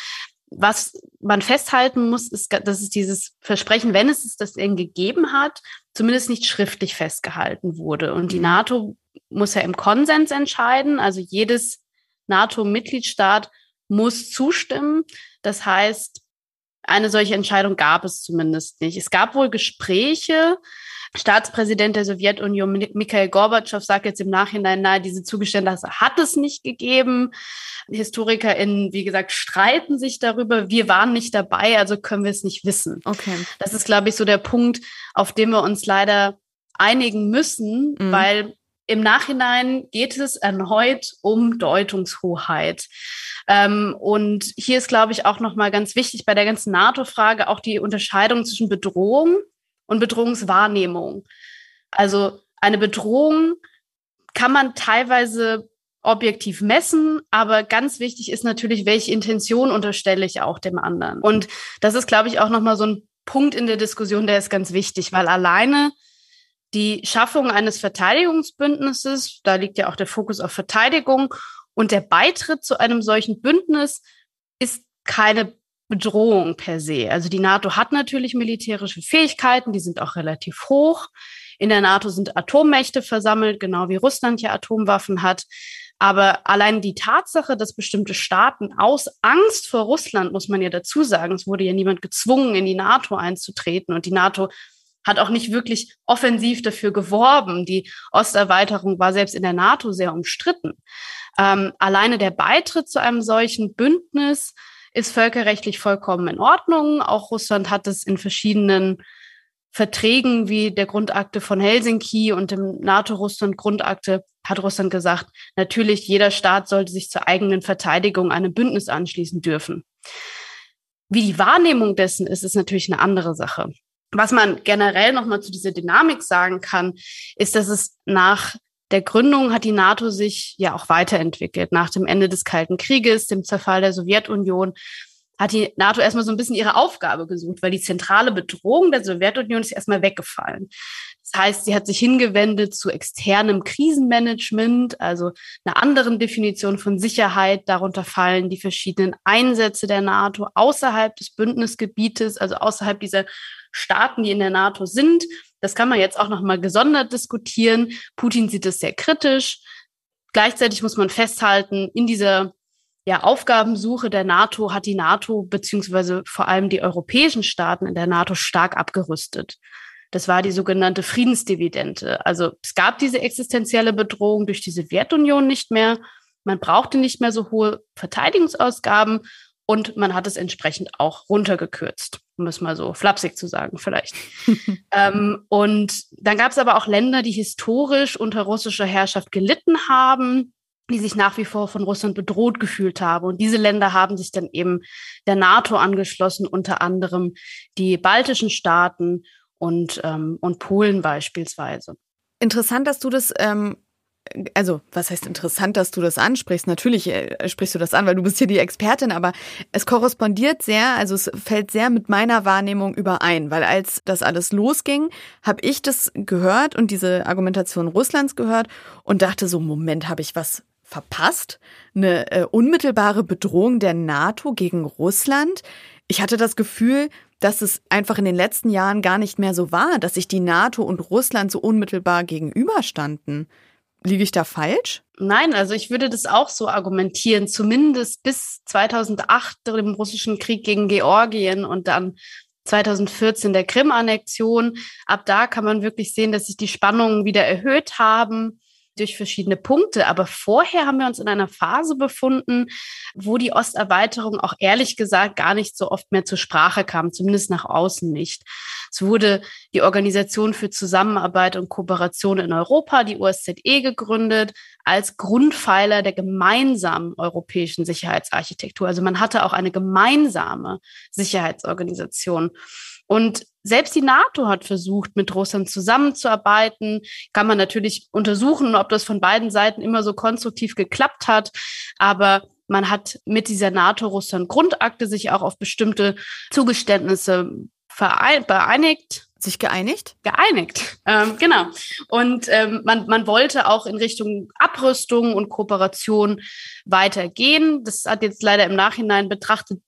was man festhalten muss, ist, dass es dieses Versprechen, wenn es es das denn gegeben hat, zumindest nicht schriftlich festgehalten wurde. Und die mhm. NATO muss ja im Konsens entscheiden. Also jedes NATO-Mitgliedstaat muss zustimmen. Das heißt, eine solche Entscheidung gab es zumindest nicht. Es gab wohl Gespräche. Staatspräsident der Sowjetunion, Mikhail Gorbatschow, sagt jetzt im Nachhinein, nein, diese Zugeständnisse hat es nicht gegeben. HistorikerInnen, wie gesagt, streiten sich darüber. Wir waren nicht dabei, also können wir es nicht wissen. Okay. Das ist, glaube ich, so der Punkt, auf dem wir uns leider einigen müssen, mhm. weil im Nachhinein geht es erneut um Deutungshoheit. Ähm, und hier ist, glaube ich, auch nochmal ganz wichtig bei der ganzen NATO-Frage auch die Unterscheidung zwischen Bedrohung und Bedrohungswahrnehmung. Also eine Bedrohung kann man teilweise objektiv messen, aber ganz wichtig ist natürlich, welche Intention unterstelle ich auch dem anderen. Und das ist, glaube ich, auch nochmal so ein Punkt in der Diskussion, der ist ganz wichtig, weil alleine die Schaffung eines Verteidigungsbündnisses, da liegt ja auch der Fokus auf Verteidigung, und der Beitritt zu einem solchen Bündnis ist keine Bedrohung per se. Also die NATO hat natürlich militärische Fähigkeiten, die sind auch relativ hoch. In der NATO sind Atommächte versammelt, genau wie Russland ja Atomwaffen hat. Aber allein die Tatsache, dass bestimmte Staaten aus Angst vor Russland, muss man ja dazu sagen, es wurde ja niemand gezwungen, in die NATO einzutreten und die NATO hat auch nicht wirklich offensiv dafür geworben. Die Osterweiterung war selbst in der NATO sehr umstritten. Ähm, alleine der Beitritt zu einem solchen Bündnis ist völkerrechtlich vollkommen in Ordnung. Auch Russland hat es in verschiedenen Verträgen wie der Grundakte von Helsinki und dem NATO-Russland-Grundakte hat Russland gesagt, natürlich jeder Staat sollte sich zur eigenen Verteidigung einem Bündnis anschließen dürfen. Wie die Wahrnehmung dessen ist, ist natürlich eine andere Sache. Was man generell nochmal zu dieser Dynamik sagen kann, ist, dass es nach der Gründung hat die NATO sich ja auch weiterentwickelt. Nach dem Ende des Kalten Krieges, dem Zerfall der Sowjetunion, hat die NATO erstmal so ein bisschen ihre Aufgabe gesucht, weil die zentrale Bedrohung der Sowjetunion ist erstmal weggefallen. Das heißt, sie hat sich hingewendet zu externem Krisenmanagement, also einer anderen Definition von Sicherheit. Darunter fallen die verschiedenen Einsätze der NATO außerhalb des Bündnisgebietes, also außerhalb dieser Staaten, die in der NATO sind. Das kann man jetzt auch noch mal gesondert diskutieren. Putin sieht es sehr kritisch. Gleichzeitig muss man festhalten, in dieser ja, Aufgabensuche der NATO hat die NATO beziehungsweise vor allem die europäischen Staaten in der NATO stark abgerüstet. Das war die sogenannte Friedensdividende. Also es gab diese existenzielle Bedrohung durch die Sowjetunion nicht mehr. Man brauchte nicht mehr so hohe Verteidigungsausgaben und man hat es entsprechend auch runtergekürzt, um es mal so flapsig zu sagen vielleicht. ähm, und dann gab es aber auch Länder, die historisch unter russischer Herrschaft gelitten haben, die sich nach wie vor von Russland bedroht gefühlt haben. Und diese Länder haben sich dann eben der NATO angeschlossen, unter anderem die baltischen Staaten und, ähm, und Polen beispielsweise. Interessant, dass du das ähm, also was heißt interessant, dass du das ansprichst? Natürlich äh, sprichst du das an, weil du bist hier die Expertin, aber es korrespondiert sehr, also es fällt sehr mit meiner Wahrnehmung überein, weil als das alles losging, habe ich das gehört und diese Argumentation Russlands gehört und dachte so, Moment, habe ich was verpasst? Eine äh, unmittelbare Bedrohung der NATO gegen Russland? Ich hatte das Gefühl, dass es einfach in den letzten Jahren gar nicht mehr so war, dass sich die NATO und Russland so unmittelbar gegenüberstanden. Liege ich da falsch? Nein, also ich würde das auch so argumentieren, zumindest bis 2008 im russischen Krieg gegen Georgien und dann 2014 der Krim-Annexion. Ab da kann man wirklich sehen, dass sich die Spannungen wieder erhöht haben durch verschiedene Punkte. Aber vorher haben wir uns in einer Phase befunden, wo die Osterweiterung auch ehrlich gesagt gar nicht so oft mehr zur Sprache kam, zumindest nach außen nicht. Es wurde die Organisation für Zusammenarbeit und Kooperation in Europa, die OSZE, gegründet als Grundpfeiler der gemeinsamen europäischen Sicherheitsarchitektur. Also man hatte auch eine gemeinsame Sicherheitsorganisation. Und selbst die NATO hat versucht, mit Russland zusammenzuarbeiten. Kann man natürlich untersuchen, ob das von beiden Seiten immer so konstruktiv geklappt hat. Aber man hat mit dieser NATO-Russland-Grundakte sich auch auf bestimmte Zugeständnisse vereinigt. Sich geeinigt? Geeinigt, ähm, genau. Und ähm, man, man wollte auch in Richtung Abrüstung und Kooperation weitergehen. Das hat jetzt leider im Nachhinein betrachtet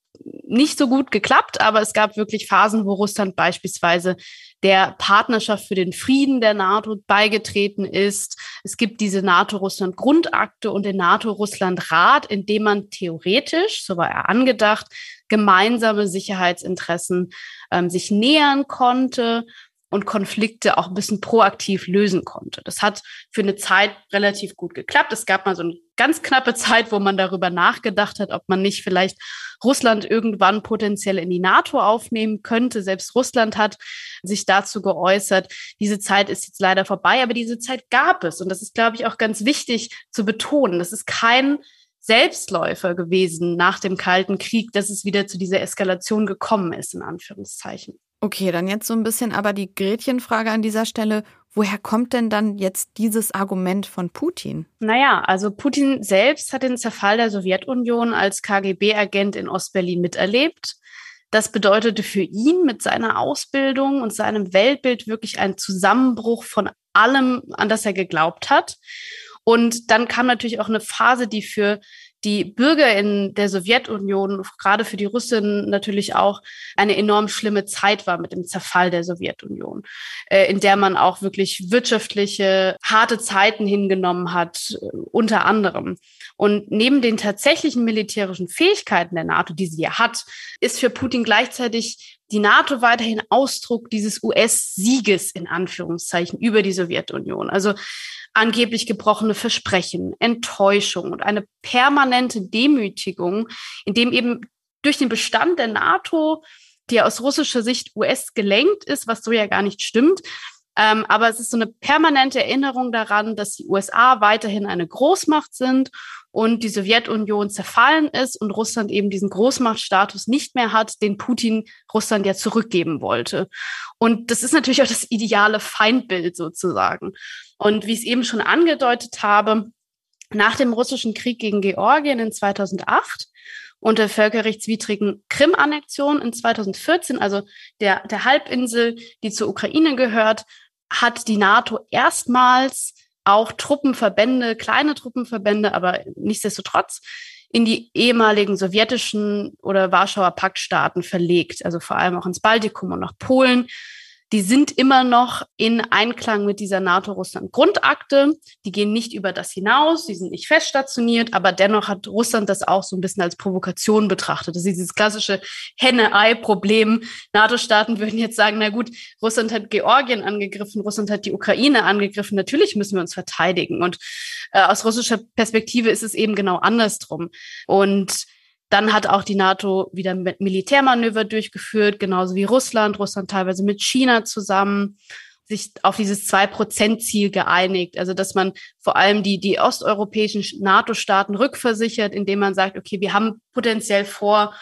nicht so gut geklappt, aber es gab wirklich Phasen, wo Russland beispielsweise der Partnerschaft für den Frieden der NATO beigetreten ist. Es gibt diese NATO-Russland-Grundakte und den NATO-Russland-Rat, in dem man theoretisch, so war er angedacht, gemeinsame Sicherheitsinteressen ähm, sich nähern konnte und Konflikte auch ein bisschen proaktiv lösen konnte. Das hat für eine Zeit relativ gut geklappt. Es gab mal so eine ganz knappe Zeit, wo man darüber nachgedacht hat, ob man nicht vielleicht Russland irgendwann potenziell in die NATO aufnehmen könnte. Selbst Russland hat sich dazu geäußert. Diese Zeit ist jetzt leider vorbei, aber diese Zeit gab es. Und das ist, glaube ich, auch ganz wichtig zu betonen. Das ist kein Selbstläufer gewesen nach dem Kalten Krieg, dass es wieder zu dieser Eskalation gekommen ist, in Anführungszeichen. Okay, dann jetzt so ein bisschen aber die Gretchenfrage an dieser Stelle. Woher kommt denn dann jetzt dieses Argument von Putin? Naja, also Putin selbst hat den Zerfall der Sowjetunion als KGB-Agent in Ostberlin miterlebt. Das bedeutete für ihn mit seiner Ausbildung und seinem Weltbild wirklich einen Zusammenbruch von allem, an das er geglaubt hat. Und dann kam natürlich auch eine Phase, die für die Bürger in der Sowjetunion, gerade für die Russen natürlich auch eine enorm schlimme Zeit war mit dem Zerfall der Sowjetunion, äh, in der man auch wirklich wirtschaftliche, harte Zeiten hingenommen hat, äh, unter anderem. Und neben den tatsächlichen militärischen Fähigkeiten der NATO, die sie ja hat, ist für Putin gleichzeitig die NATO weiterhin Ausdruck dieses US-Sieges in Anführungszeichen über die Sowjetunion. Also angeblich gebrochene Versprechen, Enttäuschung und eine permanente Demütigung, in dem eben durch den Bestand der NATO, die aus russischer Sicht US gelenkt ist, was so ja gar nicht stimmt, ähm, aber es ist so eine permanente Erinnerung daran, dass die USA weiterhin eine Großmacht sind und die Sowjetunion zerfallen ist und Russland eben diesen Großmachtstatus nicht mehr hat, den Putin Russland ja zurückgeben wollte. Und das ist natürlich auch das ideale Feindbild sozusagen. Und wie ich es eben schon angedeutet habe, nach dem russischen Krieg gegen Georgien in 2008 und der völkerrechtswidrigen Krim-Annexion in 2014, also der, der Halbinsel, die zur Ukraine gehört, hat die NATO erstmals auch Truppenverbände, kleine Truppenverbände, aber nichtsdestotrotz in die ehemaligen sowjetischen oder Warschauer Paktstaaten verlegt, also vor allem auch ins Baltikum und nach Polen die sind immer noch in Einklang mit dieser NATO-Russland-Grundakte. Die gehen nicht über das hinaus, die sind nicht feststationiert, aber dennoch hat Russland das auch so ein bisschen als Provokation betrachtet. Das ist dieses klassische Henne-Ei-Problem. NATO-Staaten würden jetzt sagen, na gut, Russland hat Georgien angegriffen, Russland hat die Ukraine angegriffen, natürlich müssen wir uns verteidigen. Und äh, aus russischer Perspektive ist es eben genau andersrum. Und dann hat auch die NATO wieder Militärmanöver durchgeführt, genauso wie Russland, Russland teilweise mit China zusammen sich auf dieses Zwei-Prozent-Ziel geeinigt. Also, dass man vor allem die, die osteuropäischen NATO-Staaten rückversichert, indem man sagt, okay, wir haben potenziell vor,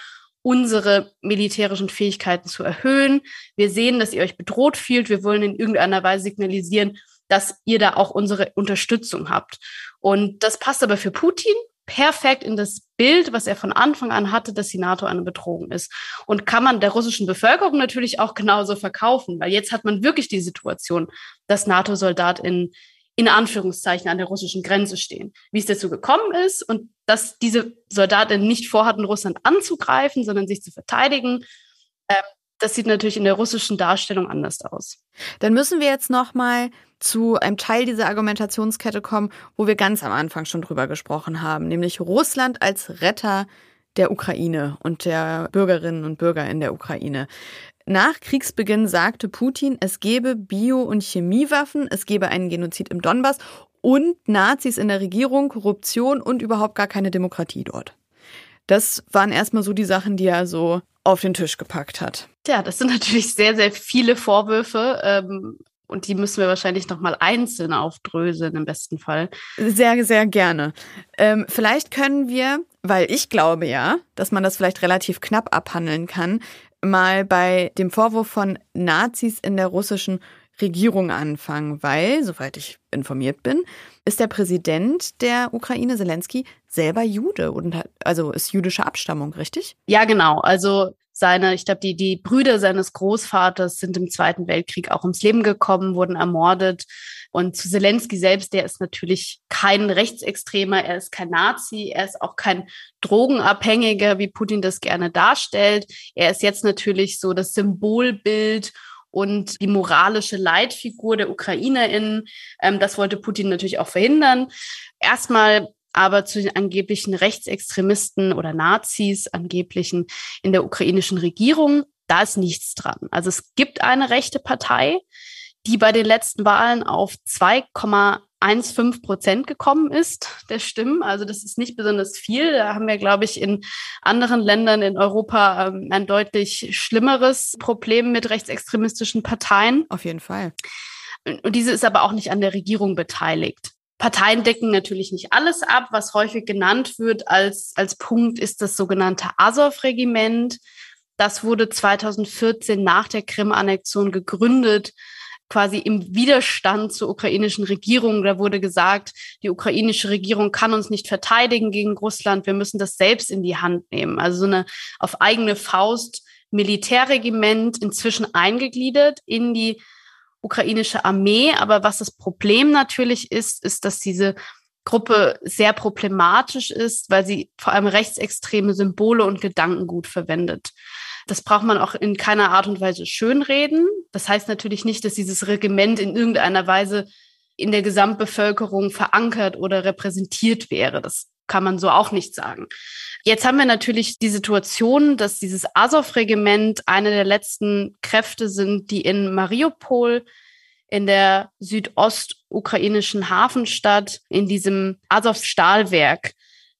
unsere militärischen Fähigkeiten zu erhöhen. Wir sehen, dass ihr euch bedroht fühlt. Wir wollen in irgendeiner Weise signalisieren, dass ihr da auch unsere Unterstützung habt. Und das passt aber für Putin perfekt in das Bild, was er von Anfang an hatte, dass die NATO eine Bedrohung ist. Und kann man der russischen Bevölkerung natürlich auch genauso verkaufen, weil jetzt hat man wirklich die Situation, dass NATO-Soldaten in Anführungszeichen an der russischen Grenze stehen. Wie es dazu gekommen ist und dass diese Soldaten nicht vorhatten, Russland anzugreifen, sondern sich zu verteidigen, äh, Das sieht natürlich in der russischen Darstellung anders aus. Dann müssen wir jetzt noch mal zu einem Teil dieser Argumentationskette kommen, wo wir ganz am Anfang schon drüber gesprochen haben, nämlich Russland als Retter der Ukraine und der Bürgerinnen und Bürger in der Ukraine. Nach Kriegsbeginn sagte Putin, es gebe Bio- und Chemiewaffen, es gebe einen Genozid im Donbass und Nazis in der Regierung, Korruption und überhaupt gar keine Demokratie dort. Das waren erstmal so die Sachen, die er so auf den Tisch gepackt hat. Tja, das sind natürlich sehr, sehr viele Vorwürfe. Ähm, und die müssen wir wahrscheinlich nochmal einzeln aufdröseln im besten Fall. Sehr, sehr gerne. Ähm, vielleicht können wir, weil ich glaube ja, dass man das vielleicht relativ knapp abhandeln kann, mal bei dem Vorwurf von Nazis in der russischen Regierung anfangen, weil, soweit ich informiert bin, ist der Präsident der Ukraine, Zelensky, selber Jude und hat, also ist jüdische Abstammung, richtig? Ja, genau. Also seine, ich glaube, die, die Brüder seines Großvaters sind im Zweiten Weltkrieg auch ums Leben gekommen, wurden ermordet. Und zu Zelensky selbst, der ist natürlich kein Rechtsextremer, er ist kein Nazi, er ist auch kein Drogenabhängiger, wie Putin das gerne darstellt. Er ist jetzt natürlich so das Symbolbild und die moralische Leitfigur der UkrainerInnen. Ähm, das wollte Putin natürlich auch verhindern. Erstmal aber zu den angeblichen Rechtsextremisten oder Nazis angeblichen in der ukrainischen Regierung, da ist nichts dran. Also es gibt eine rechte Partei, die bei den letzten Wahlen auf 2,15 Prozent gekommen ist der Stimmen. Also das ist nicht besonders viel. Da haben wir, glaube ich, in anderen Ländern in Europa ähm, ein deutlich schlimmeres Problem mit rechtsextremistischen Parteien. Auf jeden Fall. Und diese ist aber auch nicht an der Regierung beteiligt. Parteien decken natürlich nicht alles ab. Was häufig genannt wird als, als Punkt ist das sogenannte Azov-Regiment. Das wurde 2014 nach der Krim-Annexion gegründet, quasi im Widerstand zur ukrainischen Regierung. Da wurde gesagt, die ukrainische Regierung kann uns nicht verteidigen gegen Russland. Wir müssen das selbst in die Hand nehmen. Also so eine auf eigene Faust Militärregiment inzwischen eingegliedert in die ukrainische Armee. Aber was das Problem natürlich ist, ist, dass diese Gruppe sehr problematisch ist, weil sie vor allem rechtsextreme Symbole und Gedankengut verwendet. Das braucht man auch in keiner Art und Weise schönreden. Das heißt natürlich nicht, dass dieses Regiment in irgendeiner Weise in der Gesamtbevölkerung verankert oder repräsentiert wäre. Das kann man so auch nicht sagen. Jetzt haben wir natürlich die Situation, dass dieses Azov-Regiment eine der letzten Kräfte sind, die in Mariupol in der südostukrainischen Hafenstadt in diesem Azov-Stahlwerk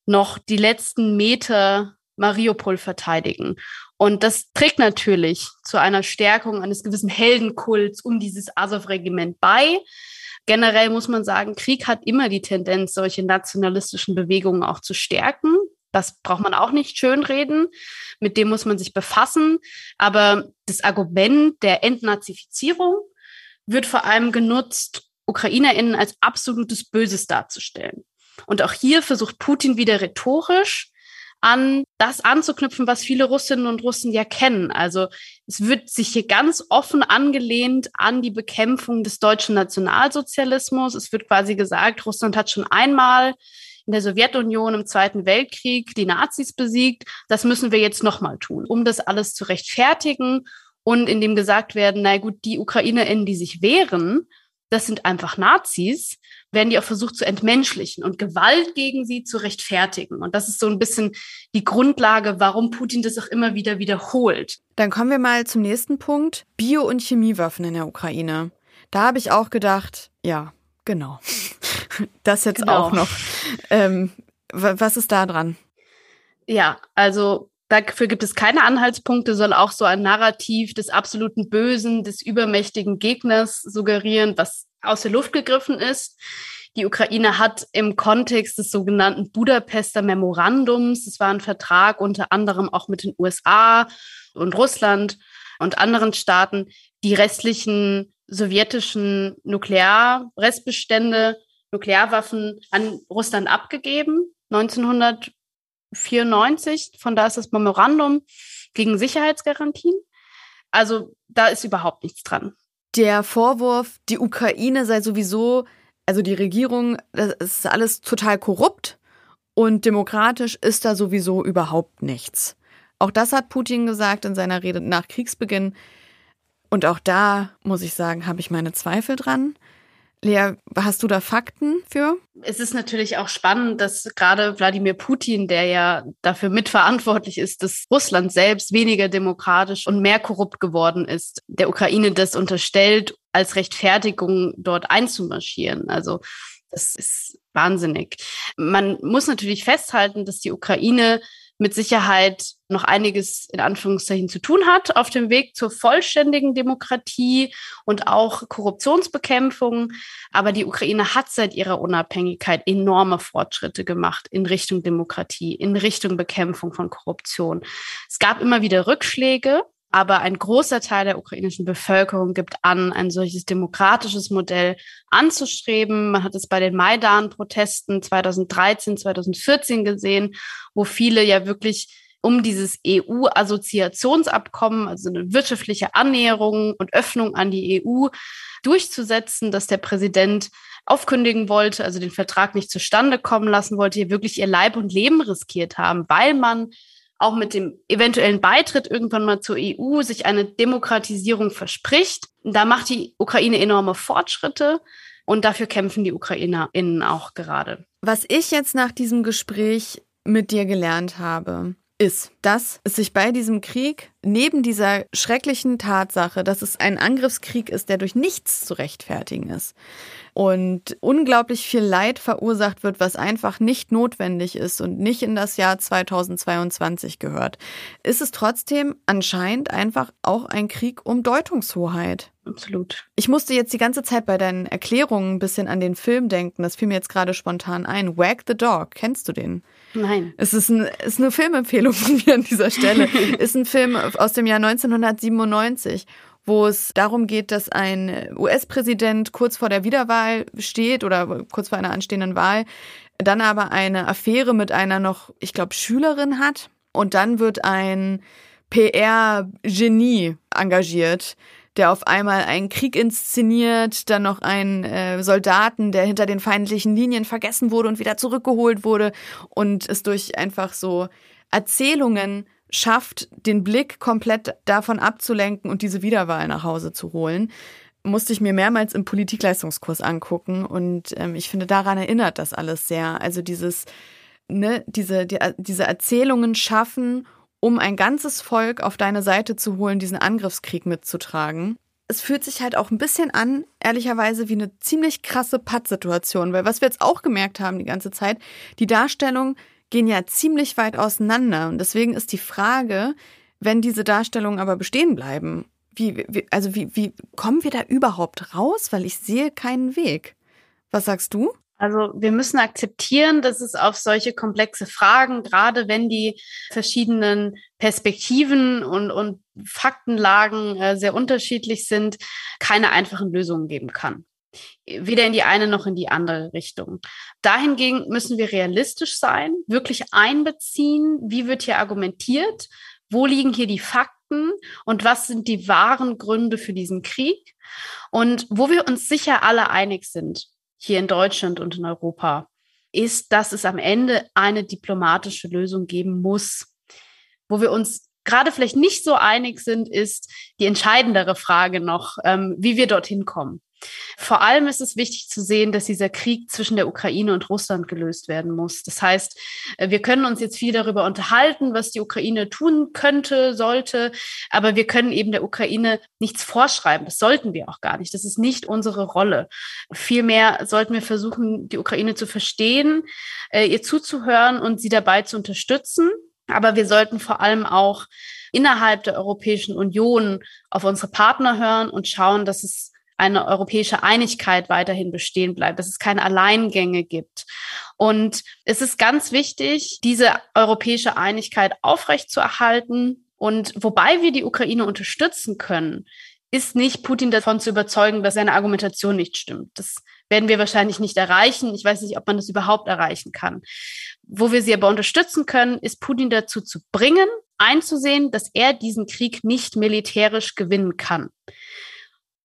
noch die letzten Meter Mariupol verteidigen. Und das trägt natürlich zu einer Stärkung eines gewissen Heldenkults um dieses Azov-Regiment bei. Generell muss man sagen, Krieg hat immer die Tendenz, solche nationalistischen Bewegungen auch zu stärken. Das braucht man auch nicht schönreden. Mit dem muss man sich befassen. Aber das Argument der Entnazifizierung wird vor allem genutzt, UkrainerInnen als absolutes Böses darzustellen. Und auch hier versucht Putin wieder rhetorisch an das anzuknüpfen, was viele Russinnen und Russen ja kennen. Also es wird sich hier ganz offen angelehnt an die Bekämpfung des deutschen Nationalsozialismus. Es wird quasi gesagt, Russland hat schon einmal in der Sowjetunion im Zweiten Weltkrieg die Nazis besiegt. Das müssen wir jetzt nochmal tun, um das alles zu rechtfertigen und in dem gesagt werden, na gut, die UkrainerInnen, die sich wehren, das sind einfach Nazis, werden die auch versucht zu entmenschlichen und Gewalt gegen sie zu rechtfertigen. Und das ist so ein bisschen die Grundlage, warum Putin das auch immer wieder wiederholt. Dann kommen wir mal zum nächsten Punkt. Bio- und Chemiewaffen in der Ukraine. Da habe ich auch gedacht, ja, genau. Das jetzt genau. auch noch. Ähm, was ist da dran? Ja, also Dafür gibt es keine Anhaltspunkte, soll auch so ein Narrativ des absoluten Bösen, des übermächtigen Gegners suggerieren, was aus der Luft gegriffen ist. Die Ukraine hat im Kontext des sogenannten Budapester Memorandums, es war ein Vertrag unter anderem auch mit den USA und Russland und anderen Staaten, die restlichen sowjetischen Nuklearrestbestände, Nuklearwaffen an Russland abgegeben. 1994, von da ist das Memorandum gegen Sicherheitsgarantien. Also da ist überhaupt nichts dran der Vorwurf, die Ukraine sei sowieso, also die Regierung, das ist alles total korrupt und demokratisch ist da sowieso überhaupt nichts. Auch das hat Putin gesagt in seiner Rede nach Kriegsbeginn. Und auch da, muss ich sagen, habe ich meine Zweifel dran. Lea, hast du da Fakten für? Es ist natürlich auch spannend, dass gerade Wladimir Putin, der ja dafür mitverantwortlich ist, dass Russland selbst weniger demokratisch und mehr korrupt geworden ist, der Ukraine das unterstellt, als Rechtfertigung dort einzumarschieren. Also das ist wahnsinnig. Man muss natürlich festhalten, dass die Ukraine mit Sicherheit noch einiges in Anführungszeichen zu tun hat auf dem Weg zur vollständigen Demokratie und auch Korruptionsbekämpfung. Aber die Ukraine hat seit ihrer Unabhängigkeit enorme Fortschritte gemacht in Richtung Demokratie, in Richtung Bekämpfung von Korruption. Es gab immer wieder Rückschläge, aber ein großer Teil der ukrainischen Bevölkerung gibt an, ein solches demokratisches Modell anzustreben. Man hat es bei den Maidan-Protesten 2013, 2014 gesehen, wo viele ja wirklich um dieses EU-Assoziationsabkommen, also eine wirtschaftliche Annäherung und Öffnung an die EU durchzusetzen, dass der Präsident aufkündigen wollte, also den Vertrag nicht zustande kommen lassen wollte, hier wirklich ihr Leib und Leben riskiert haben, weil man auch mit dem eventuellen Beitritt irgendwann mal zur EU sich eine Demokratisierung verspricht. Da macht die Ukraine enorme Fortschritte und dafür kämpfen die UkrainerInnen auch gerade. Was ich jetzt nach diesem Gespräch mit dir gelernt habe, ist, dass es sich bei diesem Krieg neben dieser schrecklichen Tatsache, dass es ein Angriffskrieg ist, der durch nichts zu rechtfertigen ist, und unglaublich viel Leid verursacht wird, was einfach nicht notwendig ist und nicht in das Jahr 2022 gehört, ist es trotzdem anscheinend einfach auch ein Krieg um Deutungshoheit. Absolut. Ich musste jetzt die ganze Zeit bei deinen Erklärungen ein bisschen an den Film denken. Das fiel mir jetzt gerade spontan ein. Wag the Dog. Kennst du den? Nein. Es ist, ein, ist eine Filmempfehlung von mir an dieser Stelle. ist ein Film aus dem Jahr 1997 wo es darum geht, dass ein US-Präsident kurz vor der Wiederwahl steht oder kurz vor einer anstehenden Wahl, dann aber eine Affäre mit einer noch, ich glaube, Schülerin hat. Und dann wird ein PR-Genie engagiert, der auf einmal einen Krieg inszeniert, dann noch einen äh, Soldaten, der hinter den feindlichen Linien vergessen wurde und wieder zurückgeholt wurde und es durch einfach so Erzählungen schafft, den Blick komplett davon abzulenken und diese Wiederwahl nach Hause zu holen, musste ich mir mehrmals im Politikleistungskurs angucken und ähm, ich finde, daran erinnert das alles sehr. Also dieses, ne, diese, die, diese Erzählungen schaffen, um ein ganzes Volk auf deine Seite zu holen, diesen Angriffskrieg mitzutragen. Es fühlt sich halt auch ein bisschen an, ehrlicherweise, wie eine ziemlich krasse Pattsituation, weil was wir jetzt auch gemerkt haben die ganze Zeit, die Darstellung gehen ja ziemlich weit auseinander. Und deswegen ist die Frage, wenn diese Darstellungen aber bestehen bleiben, wie, wie, also wie, wie kommen wir da überhaupt raus? Weil ich sehe keinen Weg. Was sagst du? Also wir müssen akzeptieren, dass es auf solche komplexe Fragen, gerade wenn die verschiedenen Perspektiven und, und Faktenlagen äh, sehr unterschiedlich sind, keine einfachen Lösungen geben kann weder in die eine noch in die andere Richtung. Dahingegen müssen wir realistisch sein, wirklich einbeziehen, wie wird hier argumentiert, wo liegen hier die Fakten und was sind die wahren Gründe für diesen Krieg und wo wir uns sicher alle einig sind, hier in Deutschland und in Europa, ist, dass es am Ende eine diplomatische Lösung geben muss. Wo wir uns gerade vielleicht nicht so einig sind, ist die entscheidendere Frage noch, ähm, wie wir dorthin kommen. Vor allem ist es wichtig zu sehen, dass dieser Krieg zwischen der Ukraine und Russland gelöst werden muss. Das heißt, äh, wir können uns jetzt viel darüber unterhalten, was die Ukraine tun könnte, sollte, aber wir können eben der Ukraine nichts vorschreiben. Das sollten wir auch gar nicht. Das ist nicht unsere Rolle. Vielmehr sollten wir versuchen, die Ukraine zu verstehen, äh, ihr zuzuhören und sie dabei zu unterstützen. Aber wir sollten vor allem auch innerhalb der Europäischen Union auf unsere Partner hören und schauen, dass es eine europäische Einigkeit weiterhin bestehen bleibt, dass es keine Alleingänge gibt. Und es ist ganz wichtig, diese europäische Einigkeit aufrechtzuerhalten. Und wobei wir die Ukraine unterstützen können, ist nicht Putin davon zu überzeugen, dass seine Argumentation nicht stimmt. Das werden wir wahrscheinlich nicht erreichen. Ich weiß nicht, ob man das überhaupt erreichen kann. Wo wir sie aber unterstützen können, ist Putin dazu zu bringen, einzusehen, dass er diesen Krieg nicht militärisch gewinnen kann.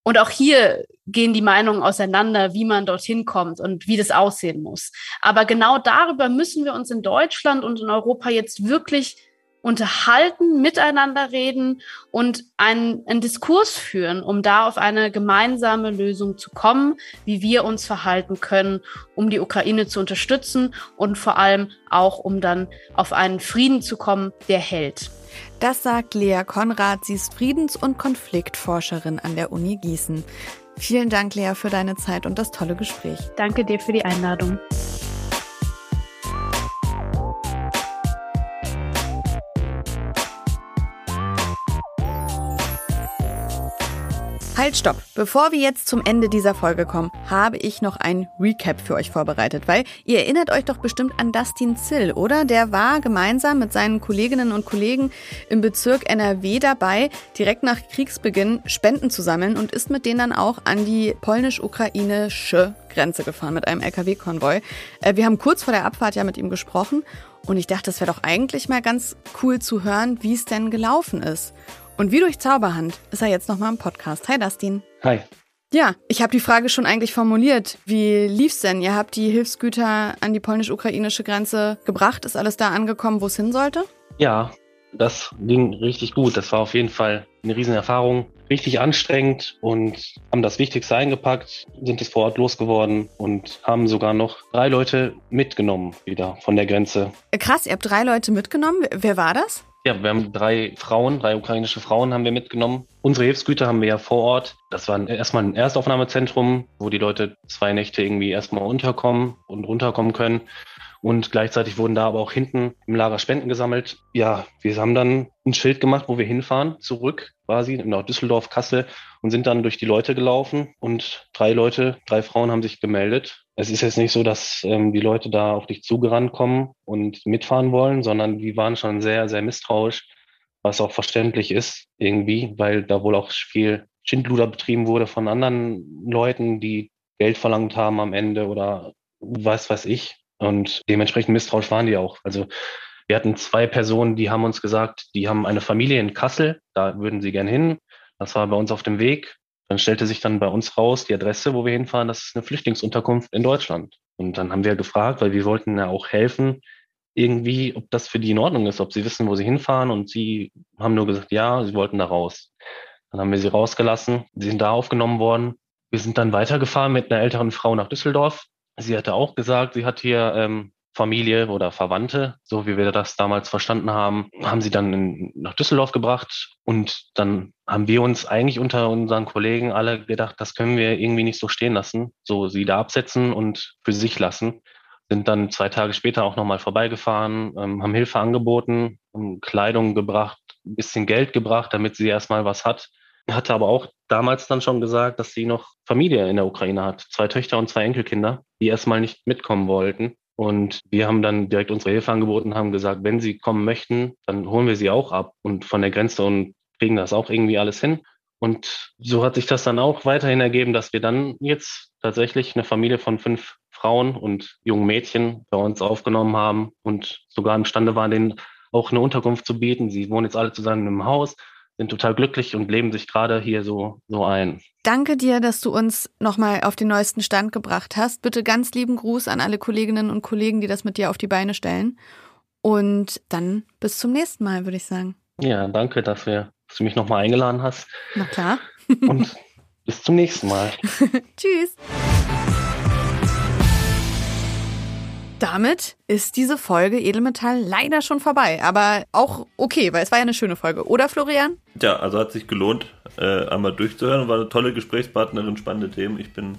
Und auch hier gehen die Meinungen auseinander, wie man dorthin kommt und wie das aussehen muss. Aber genau darüber müssen wir uns in Deutschland und in Europa jetzt wirklich unterhalten, miteinander reden und einen, einen Diskurs führen, um da auf eine gemeinsame Lösung zu kommen, wie wir uns verhalten können, um die Ukraine zu unterstützen und vor allem auch, um dann auf einen Frieden zu kommen, der hält. Das sagt Lea Konrad. Sie ist Friedens- und Konfliktforscherin an der Uni Gießen. Vielen Dank, Lea, für deine Zeit und das tolle Gespräch. Danke dir für die Einladung. Halt, stopp. Bevor wir jetzt zum Ende dieser Folge kommen, habe ich noch ein Recap für euch vorbereitet, weil ihr erinnert euch doch bestimmt an Dustin Zill, oder? Der war gemeinsam mit seinen Kolleginnen und Kollegen im Bezirk NRW dabei, direkt nach Kriegsbeginn Spenden zu sammeln und ist mit denen dann auch an die polnisch-ukrainische Grenze gefahren mit einem LKW-Konvoi. Äh, wir haben kurz vor der Abfahrt ja mit ihm gesprochen und ich dachte, es wäre doch eigentlich mal ganz cool zu hören, wie es denn gelaufen ist. Und wie durch Zauberhand ist er jetzt nochmal im Podcast. Hi Dustin. Hi. Ja, ich habe die Frage schon eigentlich formuliert. Wie lief's denn? Ihr habt die Hilfsgüter an die polnisch-ukrainische Grenze gebracht. Ist alles da angekommen, wo es hin sollte? Ja, das ging richtig gut. Das war auf jeden Fall eine Riesenerfahrung. Richtig anstrengend und haben das Wichtigste eingepackt, sind es vor Ort losgeworden und haben sogar noch drei Leute mitgenommen wieder von der Grenze. Krass, ihr habt drei Leute mitgenommen. Wer war das? Ja, wir haben drei Frauen, drei ukrainische Frauen haben wir mitgenommen. Unsere Hilfsgüter haben wir ja vor Ort. Das war erstmal ein Erstaufnahmezentrum, wo die Leute zwei Nächte irgendwie erstmal unterkommen und runterkommen können. Und gleichzeitig wurden da aber auch hinten im Lager Spenden gesammelt. Ja, wir haben dann ein Schild gemacht, wo wir hinfahren, zurück quasi nach Düsseldorf, Kassel und sind dann durch die Leute gelaufen und drei Leute, drei Frauen haben sich gemeldet. Es ist jetzt nicht so, dass ähm, die Leute da auf dich zugerannt kommen und mitfahren wollen, sondern die waren schon sehr, sehr misstrauisch, was auch verständlich ist irgendwie, weil da wohl auch viel Schindluder betrieben wurde von anderen Leuten, die Geld verlangt haben am Ende oder was weiß ich. Und dementsprechend misstrauisch waren die auch. Also wir hatten zwei Personen, die haben uns gesagt, die haben eine Familie in Kassel, da würden sie gern hin. Das war bei uns auf dem Weg. Dann stellte sich dann bei uns raus, die Adresse, wo wir hinfahren, das ist eine Flüchtlingsunterkunft in Deutschland. Und dann haben wir gefragt, weil wir wollten ja auch helfen, irgendwie, ob das für die in Ordnung ist, ob sie wissen, wo sie hinfahren. Und sie haben nur gesagt, ja, sie wollten da raus. Dann haben wir sie rausgelassen. Sie sind da aufgenommen worden. Wir sind dann weitergefahren mit einer älteren Frau nach Düsseldorf. Sie hatte auch gesagt, sie hat hier ähm, Familie oder Verwandte, so wie wir das damals verstanden haben, haben sie dann in, nach Düsseldorf gebracht und dann haben wir uns eigentlich unter unseren Kollegen alle gedacht, das können wir irgendwie nicht so stehen lassen, so sie da absetzen und für sich lassen. Sind dann zwei Tage später auch nochmal vorbeigefahren, ähm, haben Hilfe angeboten, Kleidung gebracht, ein bisschen Geld gebracht, damit sie erstmal was hat hatte aber auch damals dann schon gesagt, dass sie noch Familie in der Ukraine hat. Zwei Töchter und zwei Enkelkinder, die erstmal nicht mitkommen wollten. Und wir haben dann direkt unsere Hilfe angeboten, haben gesagt, wenn sie kommen möchten, dann holen wir sie auch ab und von der Grenze und kriegen das auch irgendwie alles hin. Und so hat sich das dann auch weiterhin ergeben, dass wir dann jetzt tatsächlich eine Familie von fünf Frauen und jungen Mädchen bei uns aufgenommen haben und sogar imstande waren, denen auch eine Unterkunft zu bieten. Sie wohnen jetzt alle zusammen im Haus, sind total glücklich und leben sich gerade hier so, so ein. Danke dir, dass du uns nochmal auf den neuesten Stand gebracht hast. Bitte ganz lieben Gruß an alle Kolleginnen und Kollegen, die das mit dir auf die Beine stellen. Und dann bis zum nächsten Mal, würde ich sagen. Ja, danke dafür, dass du mich nochmal eingeladen hast. Na klar. und bis zum nächsten Mal. Tschüss. Damit ist diese Folge Edelmetall leider schon vorbei, aber auch okay, weil es war ja eine schöne Folge, oder Florian? Ja, also hat sich gelohnt, äh, einmal durchzuhören. War eine tolle Gesprächspartnerin, spannende Themen. Ich bin,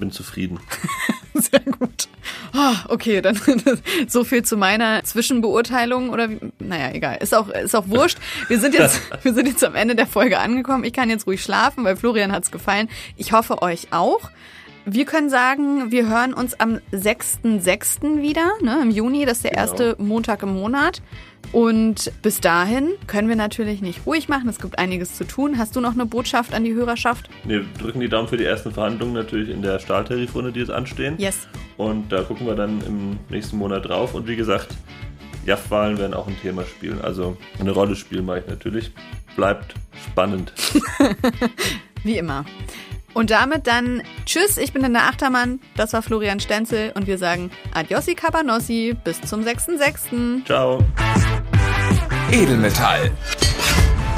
bin zufrieden. Sehr gut. Oh, okay, dann so viel zu meiner Zwischenbeurteilung oder wie, naja, egal. Ist auch, ist auch wurscht. Wir sind jetzt, wir sind jetzt am Ende der Folge angekommen. Ich kann jetzt ruhig schlafen, weil Florian hat es gefallen. Ich hoffe euch auch. Wir können sagen, wir hören uns am 6.6. wieder, ne, im Juni. Das ist der genau. erste Montag im Monat. Und bis dahin können wir natürlich nicht ruhig machen. Es gibt einiges zu tun. Hast du noch eine Botschaft an die Hörerschaft? Wir drücken die Daumen für die ersten Verhandlungen natürlich in der Stahltarifrunde, die jetzt anstehen. Yes. Und da gucken wir dann im nächsten Monat drauf. Und wie gesagt, JAF-Wahlen werden auch ein Thema spielen. Also eine Rolle spielen mache ich natürlich. Bleibt spannend. wie immer. Und damit dann Tschüss, ich bin in der Achtermann. Das war Florian Stenzel und wir sagen Adiosi Cabanossi. Bis zum 6.6. Ciao. Edelmetall.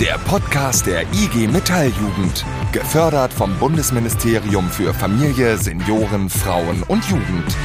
Der Podcast der IG Metalljugend. Gefördert vom Bundesministerium für Familie, Senioren, Frauen und Jugend.